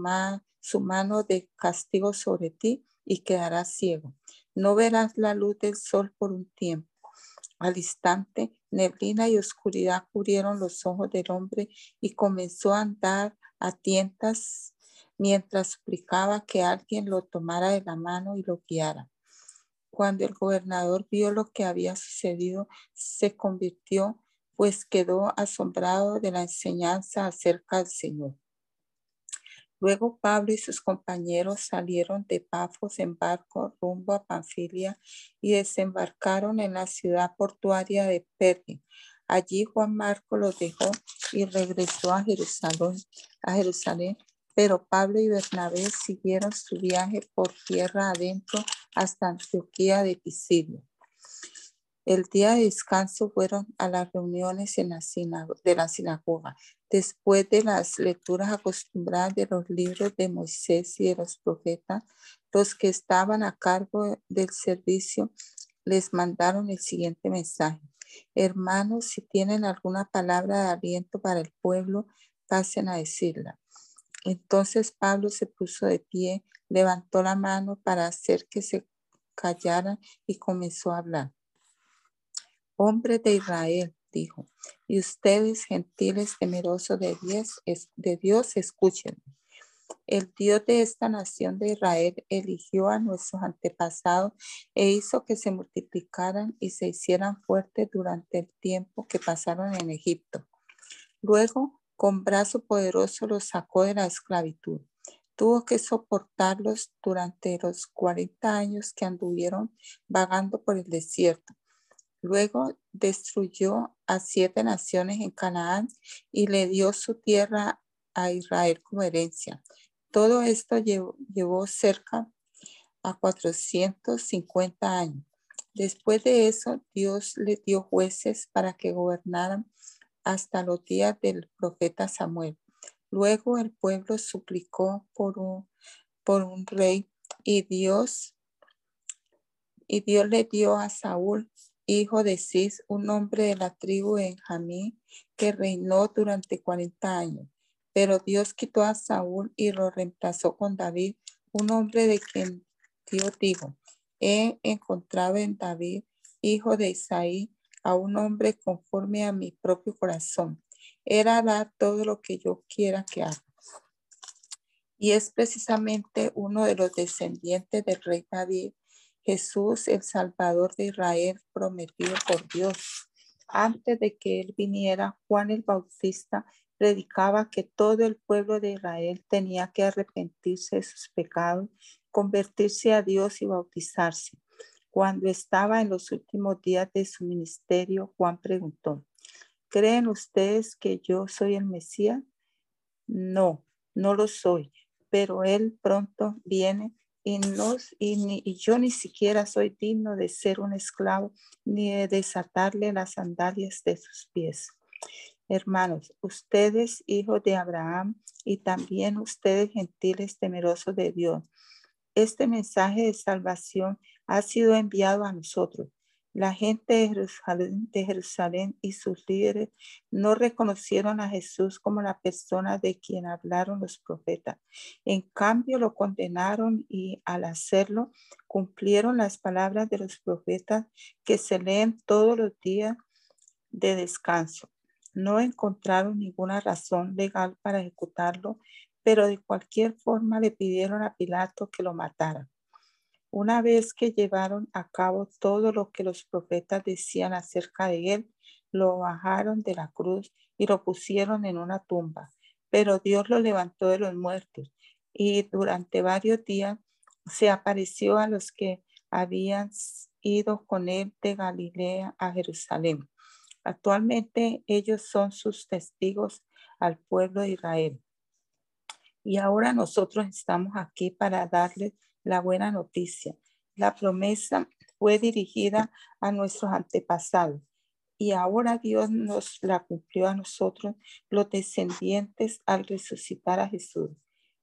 su mano de castigo sobre ti y quedarás ciego. No verás la luz del sol por un tiempo. Al instante, neblina y oscuridad cubrieron los ojos del hombre y comenzó a andar a tientas mientras suplicaba que alguien lo tomara de la mano y lo guiara. Cuando el gobernador vio lo que había sucedido, se convirtió, pues quedó asombrado de la enseñanza acerca del Señor. Luego Pablo y sus compañeros salieron de Pafos en barco rumbo a Panfilia y desembarcaron en la ciudad portuaria de Perge. Allí Juan Marco los dejó y regresó a Jerusalén, pero Pablo y Bernabé siguieron su viaje por tierra adentro hasta Antioquía de Pisidia. El día de descanso fueron a las reuniones en de la sinagoga. Después de las lecturas acostumbradas de los libros de Moisés y de los profetas, los que estaban a cargo del servicio les mandaron el siguiente mensaje. Hermanos, si tienen alguna palabra de aliento para el pueblo, pasen a decirla. Entonces Pablo se puso de pie, levantó la mano para hacer que se callaran y comenzó a hablar. Hombre de Israel, dijo, y ustedes, gentiles temerosos de Dios, de Dios, escúchenme. El Dios de esta nación de Israel eligió a nuestros antepasados e hizo que se multiplicaran y se hicieran fuertes durante el tiempo que pasaron en Egipto. Luego, con brazo poderoso los sacó de la esclavitud. Tuvo que soportarlos durante los 40 años que anduvieron vagando por el desierto Luego destruyó a siete naciones en Canaán y le dio su tierra a Israel como herencia. Todo esto llevó, cerca a 450 años. Después de eso, Dios le dio jueces para que gobernaran hasta los días del profeta Samuel. Luego el pueblo suplicó por un, por un rey y Dios, y Dios le dio a Saúl hijo de Cis, un hombre de la tribu de Benjamín, que reinó durante 40 años. Pero Dios quitó a Saúl y lo reemplazó con David, un hombre de quien Dios dijo, he encontrado en David, hijo de Isaí, a un hombre conforme a mi propio corazón. Era dar todo lo que yo quiera que haga. Y es precisamente uno de los descendientes del rey David Jesús, el Salvador de Israel, prometido por Dios. Antes de que él viniera, Juan el Bautista predicaba que todo el pueblo de Israel tenía que arrepentirse de sus pecados, convertirse a Dios y bautizarse. Cuando estaba en los últimos días de su ministerio, Juan preguntó, ¿creen ustedes que yo soy el Mesías? No, no lo soy, pero él pronto viene y, y, yo ni siquiera soy digno de ser un esclavo ni de desatarle las sandalias de sus pies. Hermanos, ustedes hijos de Abraham y también ustedes gentiles temerosos de Dios, este mensaje de salvación ha sido enviado a nosotros. La gente de Jerusalén, y sus líderes no reconocieron a Jesús como la persona de quien hablaron los profetas. En cambio, lo condenaron y al hacerlo cumplieron las palabras de los profetas que se leen todos los días de descanso. No encontraron ninguna razón legal para ejecutarlo, pero de cualquier forma le pidieron a Pilato que lo matara. Una vez que llevaron a cabo todo lo que los profetas decían acerca de él, lo bajaron de la cruz y lo pusieron en una tumba. Pero Dios lo levantó de los muertos y durante varios días se apareció a los que habían ido con él de Galilea a Jerusalén. Actualmente ellos son sus testigos al pueblo de Israel. Y ahora nosotros estamos aquí para darles la buena noticia. La promesa fue dirigida a nuestros antepasados y ahora Dios nos la cumplió a nosotros, los descendientes, al resucitar a Jesús.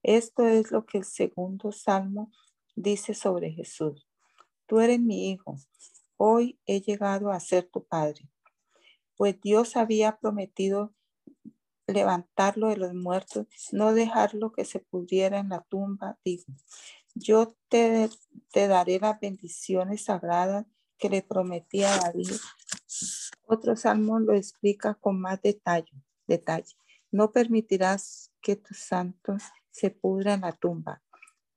Esto es lo que el segundo salmo dice sobre Jesús. Tú eres mi hijo, hoy he llegado a ser tu padre. Pues Dios había prometido levantarlo de los muertos, no dejarlo que se pudriera en la tumba, dijo. Yo te, te daré las bendiciones sagradas que le prometí a David. Otro salmo lo explica con más detalle. detalle. No permitirás que tus santos se pudra en la tumba.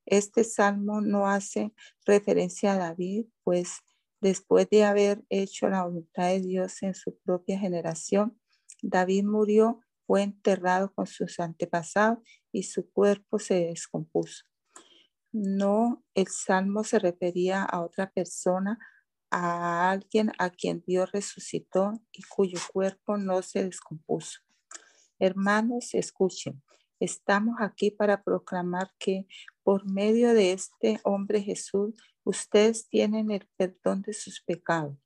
Este salmo no hace referencia a David, pues después de haber hecho la voluntad de Dios en su propia generación, David murió, fue enterrado con sus antepasados y su cuerpo se descompuso. No, el salmo se refería a otra persona, a alguien a quien Dios resucitó y cuyo cuerpo no se descompuso. Hermanos, escuchen, estamos aquí para proclamar que por medio de este hombre Jesús, ustedes tienen el perdón de sus pecados.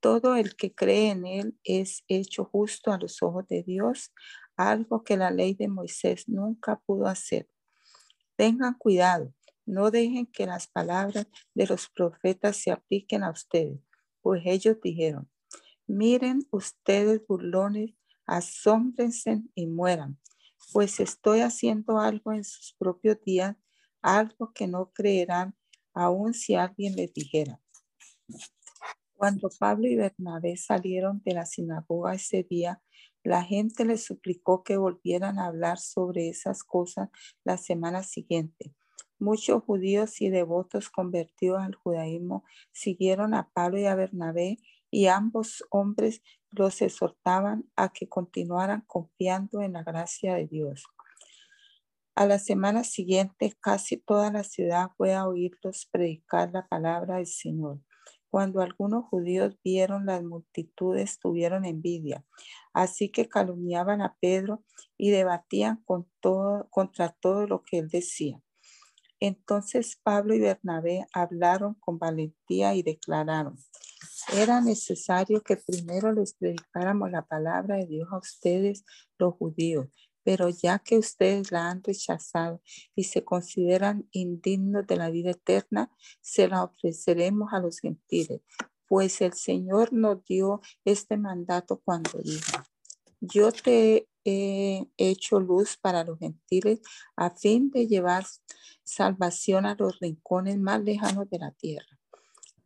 Todo el que cree en él es hecho justo a los ojos de Dios, algo que la ley de Moisés nunca pudo hacer. Tengan cuidado no dejen que las palabras de los profetas se apliquen a ustedes, pues ellos dijeron, miren ustedes burlones, asómbrense y mueran, pues estoy haciendo algo en sus propios días, algo que no creerán aun si alguien les dijera. Cuando Pablo y Bernabé salieron de la sinagoga ese día, la gente les suplicó que volvieran a hablar sobre esas cosas la semana siguiente. Muchos judíos y devotos convertidos al judaísmo siguieron a Pablo y a Bernabé y ambos hombres los exhortaban a que continuaran confiando en la gracia de Dios. A la semana siguiente, casi toda la ciudad fue a oírlos predicar la palabra del Señor. Cuando algunos judíos vieron las multitudes, tuvieron envidia. Así que calumniaban a Pedro y debatían contra todo lo que él decía. Entonces Pablo y Bernabé hablaron con valentía y declararon, era necesario que primero les predicáramos la palabra de Dios a ustedes, los judíos, pero ya que ustedes la han rechazado y se consideran indignos de la vida eterna, se la ofreceremos a los gentiles, pues el Señor nos dio este mandato cuando dijo, yo te he hecho luz para los gentiles a fin de llevar salvación a los rincones más lejanos de la tierra.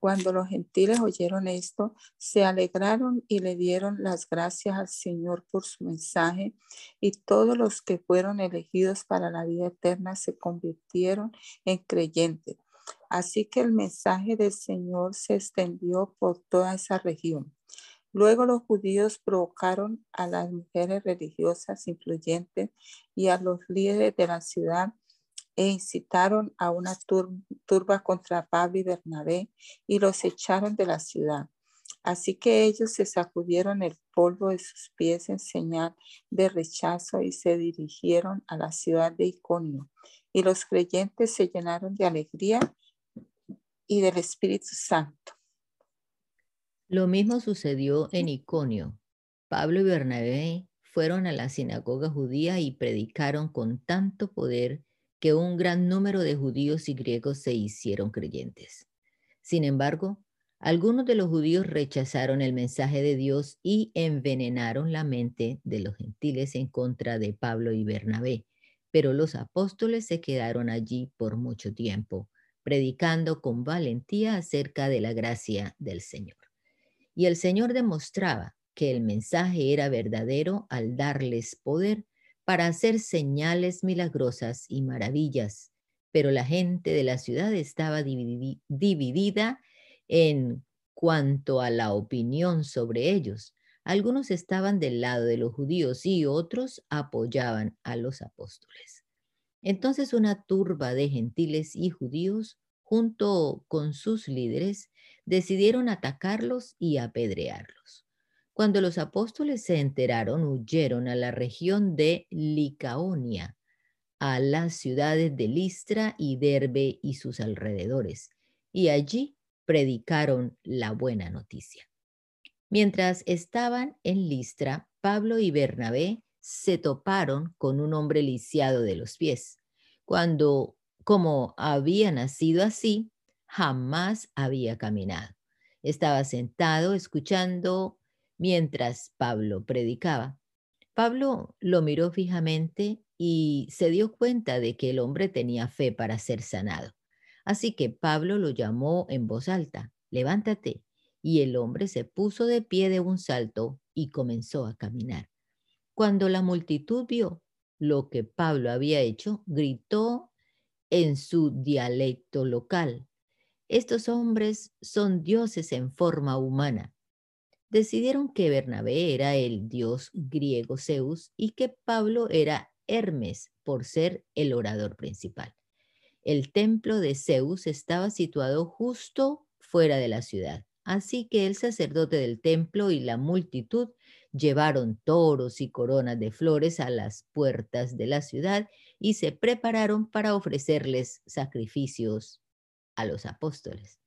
Cuando los gentiles oyeron esto, se alegraron y le dieron las gracias al Señor por su mensaje, y todos los que fueron elegidos para la vida eterna se convirtieron en creyentes. Así que el mensaje del Señor se extendió por toda esa región. Luego los judíos provocaron a las mujeres religiosas influyentes y a los líderes de la ciudad e incitaron a una turba contra Pablo y Bernabé y los echaron de la ciudad. Así que ellos se sacudieron el polvo de sus pies en señal de rechazo y se dirigieron a la ciudad de Iconio. Y los creyentes se llenaron de alegría y del Espíritu Santo. Lo mismo sucedió en Iconio. Pablo y Bernabé fueron a la sinagoga judía y predicaron con tanto poder que un gran número de judíos y griegos se hicieron creyentes. Sin embargo, Algunos de los judíos rechazaron el mensaje de Dios y envenenaron la mente de los gentiles en contra de Pablo y Bernabé, pero los apóstoles se quedaron allí por mucho tiempo, predicando con valentía acerca de la gracia del Señor. Y el Señor demostraba que el mensaje era verdadero al darles poder para hacer señales milagrosas y maravillas, pero la gente de la ciudad estaba dividida en cuanto a la opinión sobre ellos. Algunos estaban del lado de los judíos y otros apoyaban a los apóstoles. Entonces una turba de gentiles y judíos, junto con sus líderes, decidieron atacarlos y apedrearlos. Cuando los apóstoles se enteraron, huyeron a la región de Licaonia, a las ciudades de Listra y Derbe y sus alrededores, y allí predicaron la buena noticia. Mientras estaban en Listra, Pablo y Bernabé se toparon con un hombre lisiado de los pies. Cuando, como había nacido así, jamás había caminado. Estaba sentado escuchando mientras Pablo predicaba. Pablo lo miró fijamente y se dio cuenta de que el hombre tenía fe para ser sanado. Así que Pablo lo llamó en voz alta, levántate. Y el hombre se puso de pie de un salto y comenzó a caminar. Cuando la multitud vio lo que Pablo había hecho, gritó en su dialecto local, estos hombres son dioses en forma humana. Decidieron que Bernabé era el dios griego Zeus y que Pablo era Hermes por ser el orador principal. El templo de Zeus estaba situado justo fuera de la ciudad, así que el sacerdote del templo y la multitud llevaron toros y coronas de flores a las puertas de la ciudad y se prepararon para ofrecerles sacrificios a los apóstoles.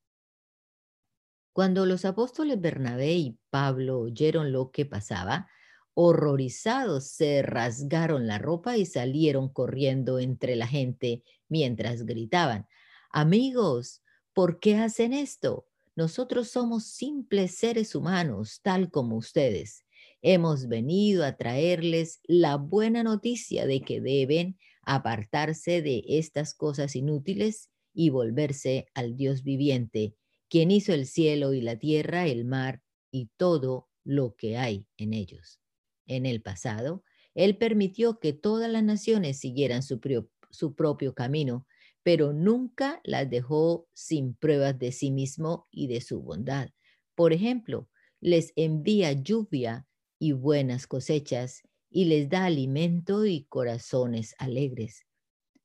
Cuando los apóstoles Bernabé y Pablo oyeron lo que pasaba, horrorizados se rasgaron la ropa y salieron corriendo entre la gente mientras gritaban, amigos, ¿por qué hacen esto? Nosotros somos simples seres humanos, tal como ustedes. Hemos venido a traerles la buena noticia de que deben apartarse de estas cosas inútiles y volverse al Dios viviente, quien hizo el cielo y la tierra, el mar y todo lo que hay en ellos. En el pasado, Él permitió que todas las naciones siguieran su, propio camino, pero nunca las dejó sin pruebas de sí mismo y de su bondad. Por ejemplo, les envía lluvia y buenas cosechas y les da alimento y corazones alegres.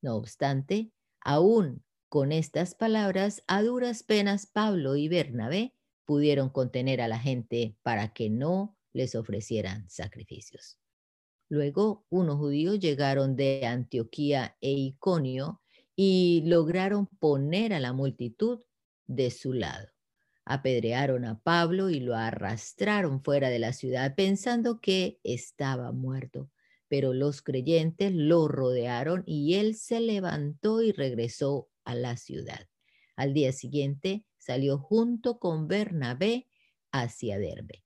No obstante, aún con estas palabras, a duras penas Pablo y Bernabé pudieron contener a la gente para que no les ofrecieran sacrificios. Luego, unos judíos llegaron de Antioquía e Iconio y lograron poner a la multitud de su lado. Apedrearon a Pablo y lo arrastraron fuera de la ciudad pensando que estaba muerto. Pero los creyentes lo rodearon y él se levantó y regresó a la ciudad. Al día siguiente salió junto con Bernabé hacia Derbe.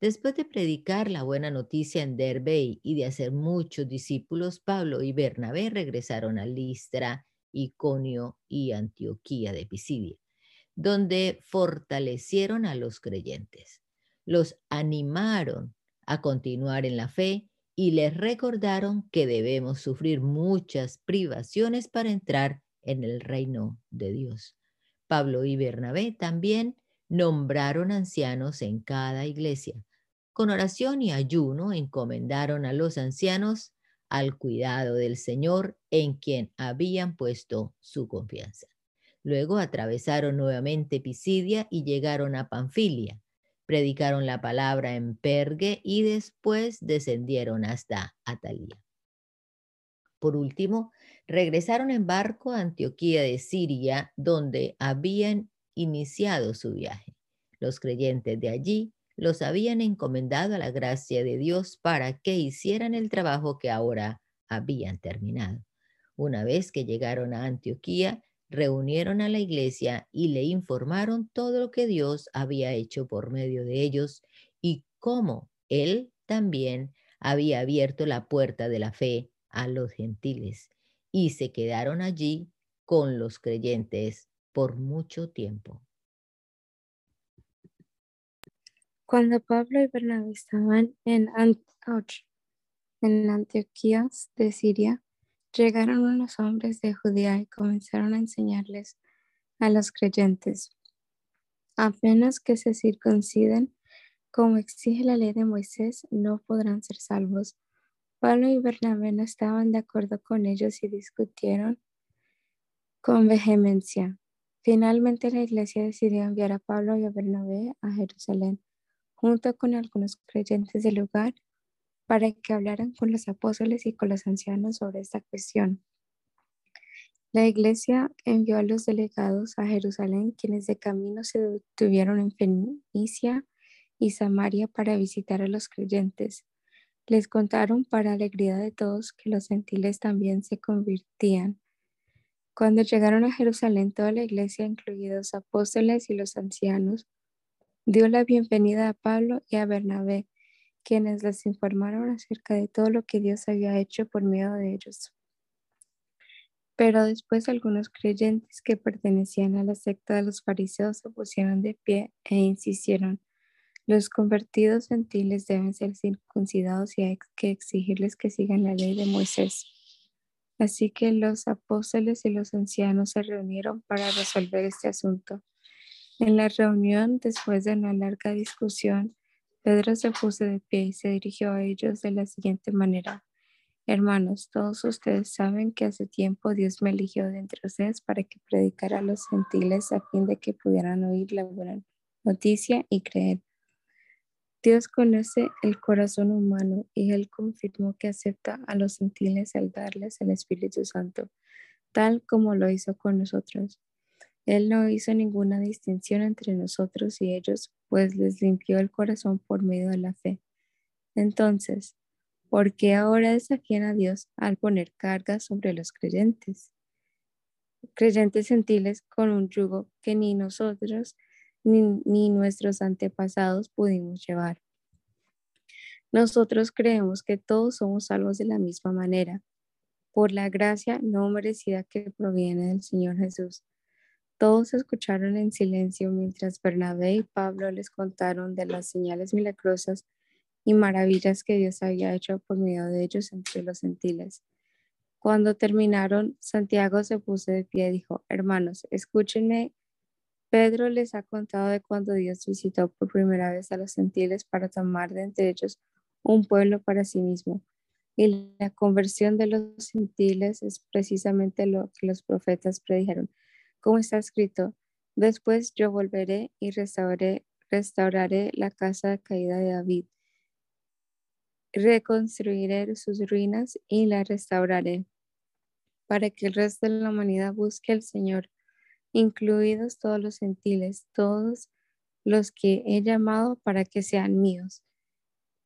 Después de predicar la buena noticia en Derbe y de hacer muchos discípulos, Pablo y Bernabé regresaron a Listra, Iconio y Antioquía de Pisidia, donde fortalecieron a los creyentes. Los animaron a continuar en la fe y les recordaron que debemos sufrir muchas privaciones para entrar en el reino de Dios. Pablo y Bernabé también nombraron ancianos en cada iglesia con oración y ayuno encomendaron a los ancianos al cuidado del Señor en quien habían puesto su confianza. Luego atravesaron nuevamente Pisidia y llegaron a Panfilia. Predicaron la palabra en Pergue y después descendieron hasta Atalía. Por último, regresaron en barco a Antioquía de Siria, donde habían iniciado su viaje. Los creyentes de allí los habían encomendado a la gracia de Dios para que hicieran el trabajo que ahora habían terminado. Una vez que llegaron a Antioquía, reunieron a la iglesia y le informaron todo lo que Dios había hecho por medio de ellos y cómo Él también había abierto la puerta de la fe a los gentiles y se quedaron allí con los creyentes por mucho tiempo. Cuando Pablo y Bernabé estaban en, en Antioquía de Siria, llegaron unos hombres de Judea y comenzaron a enseñarles a los creyentes, apenas que se circunciden, como exige la ley de Moisés, no podrán ser salvos. Pablo y Bernabé no estaban de acuerdo con ellos y discutieron con vehemencia. Finalmente la iglesia decidió enviar a Pablo y a Bernabé a Jerusalén junto con algunos creyentes del lugar para que hablaran con los apóstoles y con los ancianos sobre esta cuestión. La iglesia envió a los delegados a Jerusalén, quienes de camino se detuvieron en Fenicia y Samaria para visitar a los creyentes. Les contaron para alegría de todos que los gentiles también se convertían. Cuando llegaron a Jerusalén, toda la iglesia, incluidos apóstoles y los ancianos, dio la bienvenida a Pablo y a Bernabé, quienes les informaron acerca de todo lo que Dios había hecho por medio de ellos. Pero después algunos creyentes que pertenecían a la secta de los fariseos se pusieron de pie e insistieron, los convertidos gentiles deben ser circuncidados y hay que exigirles que sigan la ley de Moisés. Así que los apóstoles y los ancianos se reunieron para resolver este asunto. En la reunión, después de una larga discusión, Pedro se puso de pie y se dirigió a ellos de la siguiente manera. Hermanos, todos ustedes saben que hace tiempo Dios me eligió de entre ustedes para que predicara a los gentiles a fin de que pudieran oír la buena noticia y creer. Dios conoce el corazón humano y Él confirmó que acepta a los gentiles al darles el Espíritu Santo, tal como lo hizo con nosotros. Él no hizo ninguna distinción entre nosotros y ellos, pues les limpió el corazón por medio de la fe. Entonces, ¿por qué ahora desafían a Dios al poner cargas sobre los creyentes? Creyentes gentiles con un yugo que ni nosotros ni, nuestros antepasados pudimos llevar. Nosotros creemos que todos somos salvos de la misma manera, por la gracia no merecida que proviene del Señor Jesús todos escucharon en silencio mientras Bernabé y Pablo les contaron de las señales milagrosas y maravillas que Dios había hecho por medio de ellos entre los gentiles. Cuando terminaron, Santiago se puso de pie y dijo, hermanos, escúchenme. Pedro les ha contado de cuando Dios visitó por primera vez a los gentiles para tomar de entre ellos un pueblo para sí mismo. Y la conversión de los gentiles es precisamente lo que los profetas predijeron como está escrito, después yo volveré y restauraré, restauraré la casa caída de David. Reconstruiré sus ruinas y la restauraré, para que el resto de la humanidad busque al Señor, incluidos todos los gentiles, todos los que he llamado para que sean míos.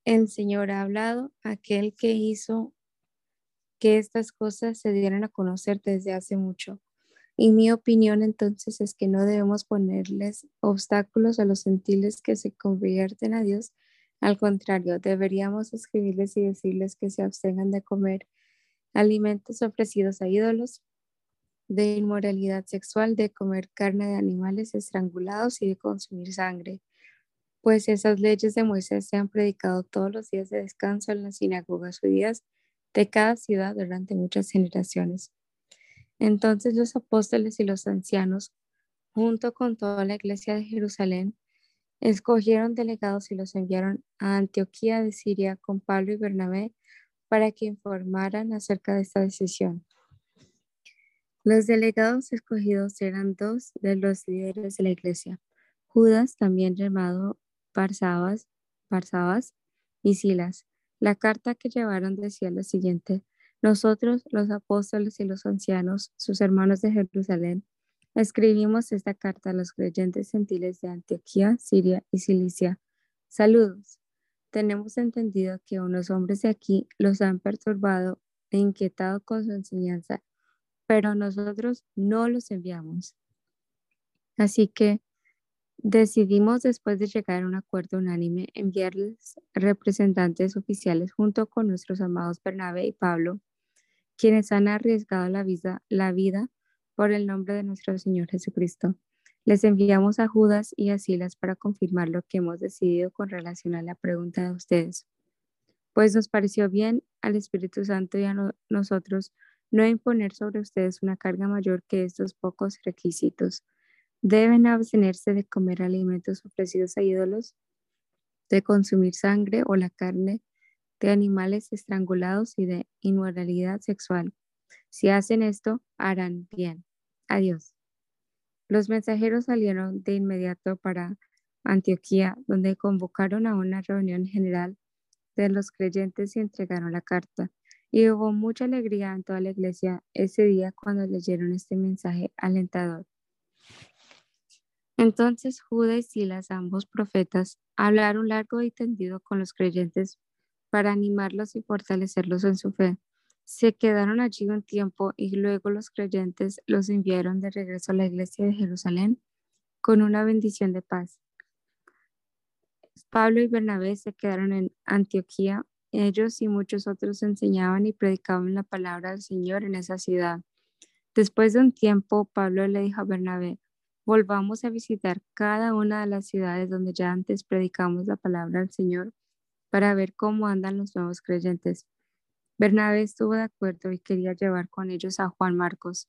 El Señor ha hablado, aquel que hizo que estas cosas se dieran a conocer desde hace mucho. Y mi opinión entonces es que no debemos ponerles obstáculos a los gentiles que se convierten a Dios. Al contrario, deberíamos escribirles y decirles que se abstengan de comer alimentos ofrecidos a ídolos, de inmoralidad sexual, de comer carne de animales estrangulados y de consumir sangre. Pues esas leyes de Moisés se han predicado todos los días de descanso en las sinagogas judías de cada ciudad durante muchas generaciones. Entonces los apóstoles y los ancianos, junto con toda la iglesia de Jerusalén, escogieron delegados y los enviaron a Antioquía de Siria con Pablo y Bernabé para que informaran acerca de esta decisión. Los delegados escogidos eran dos de los líderes de la iglesia, Judas, también llamado Barsabas, y Silas. La carta que llevaron decía lo siguiente, nosotros, los apóstoles y los ancianos, sus hermanos de Jerusalén, escribimos esta carta a los creyentes gentiles de Antioquía, Siria y Cilicia. Saludos. Tenemos entendido que unos hombres de aquí los han perturbado e inquietado con su enseñanza pero nosotros no los enviamos. Así que decidimos, después de llegar a un acuerdo unánime, enviarles representantes oficiales junto con nuestros amados Bernabé y Pablo, quienes han arriesgado la vida, la vida por el nombre de nuestro Señor Jesucristo. Les enviamos a Judas y a Silas para confirmar lo que hemos decidido con relación a la pregunta de ustedes. Pues nos pareció bien al Espíritu Santo y a nosotros no imponer sobre ustedes una carga mayor que estos pocos requisitos. Deben abstenerse de comer alimentos ofrecidos a ídolos, de consumir sangre o la carne de animales estrangulados y de inmoralidad sexual. Si hacen esto, harán bien. Adiós. Los mensajeros salieron de inmediato para Antioquía, donde convocaron a una reunión general de los creyentes y entregaron la carta. Y hubo mucha alegría en toda la iglesia ese día cuando leyeron este mensaje alentador. Entonces Judas y Silas, ambos profetas, hablaron largo y tendido con los creyentes para animarlos y fortalecerlos en su fe. Se quedaron allí un tiempo y luego los creyentes los enviaron de regreso a la iglesia de Jerusalén con una bendición de paz. Pablo y Bernabé se quedaron en Antioquía. Ellos y muchos otros enseñaban y predicaban la palabra del Señor en esa ciudad. Después de un tiempo, Pablo le dijo a Bernabé, volvamos a visitar cada una de las ciudades donde ya antes predicamos la palabra del Señor para ver cómo andan los nuevos creyentes. Bernabé estuvo de acuerdo y quería llevar con ellos a Juan Marcos,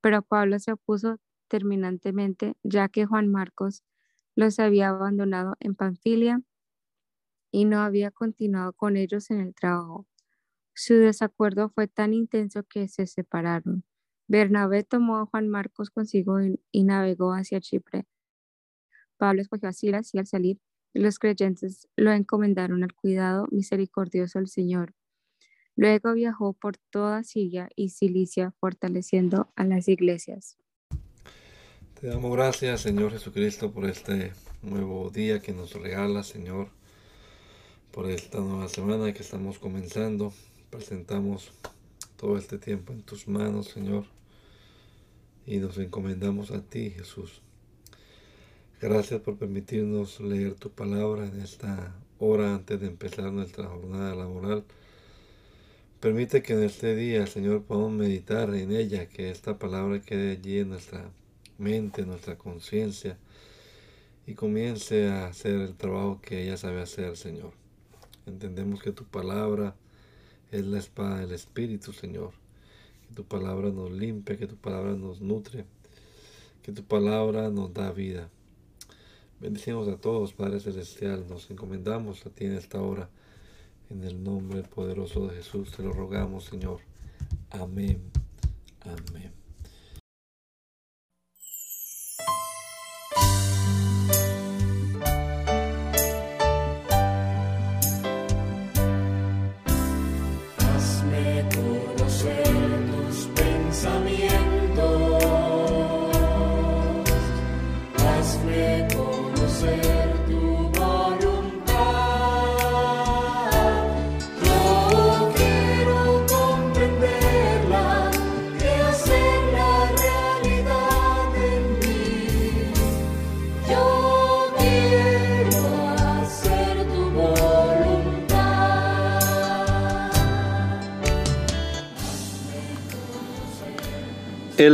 pero Pablo se opuso terminantemente ya que Juan Marcos los había abandonado en Panfilia y no había continuado con ellos en el trabajo. Su desacuerdo fue tan intenso que se separaron. Bernabé tomó a Juan Marcos consigo y, navegó hacia Chipre. Pablo escogió a Silas y al salir, los creyentes lo encomendaron al cuidado misericordioso del Señor. Luego viajó por toda Siria y Cilicia, fortaleciendo a las iglesias. Te damos gracias, Señor Jesucristo, por este nuevo día que nos regala, Señor, por esta nueva semana que estamos comenzando. Presentamos todo este tiempo en tus manos, Señor, y nos encomendamos a ti, Jesús. Gracias por permitirnos leer tu palabra en esta hora antes de empezar nuestra jornada laboral. Permite que en este día, Señor, podamos meditar en ella, que esta palabra quede allí en nuestra mente, en nuestra conciencia, y comience a hacer el trabajo que ella sabe hacer, Señor. Entendemos que tu palabra es la espada del Espíritu, Señor. Que tu palabra nos limpia, que tu palabra nos nutre, que tu palabra nos da vida. Bendecimos a todos, Padre Celestial, nos encomendamos a ti en esta hora. En el nombre poderoso de Jesús te lo rogamos, Señor. Amén. Amén.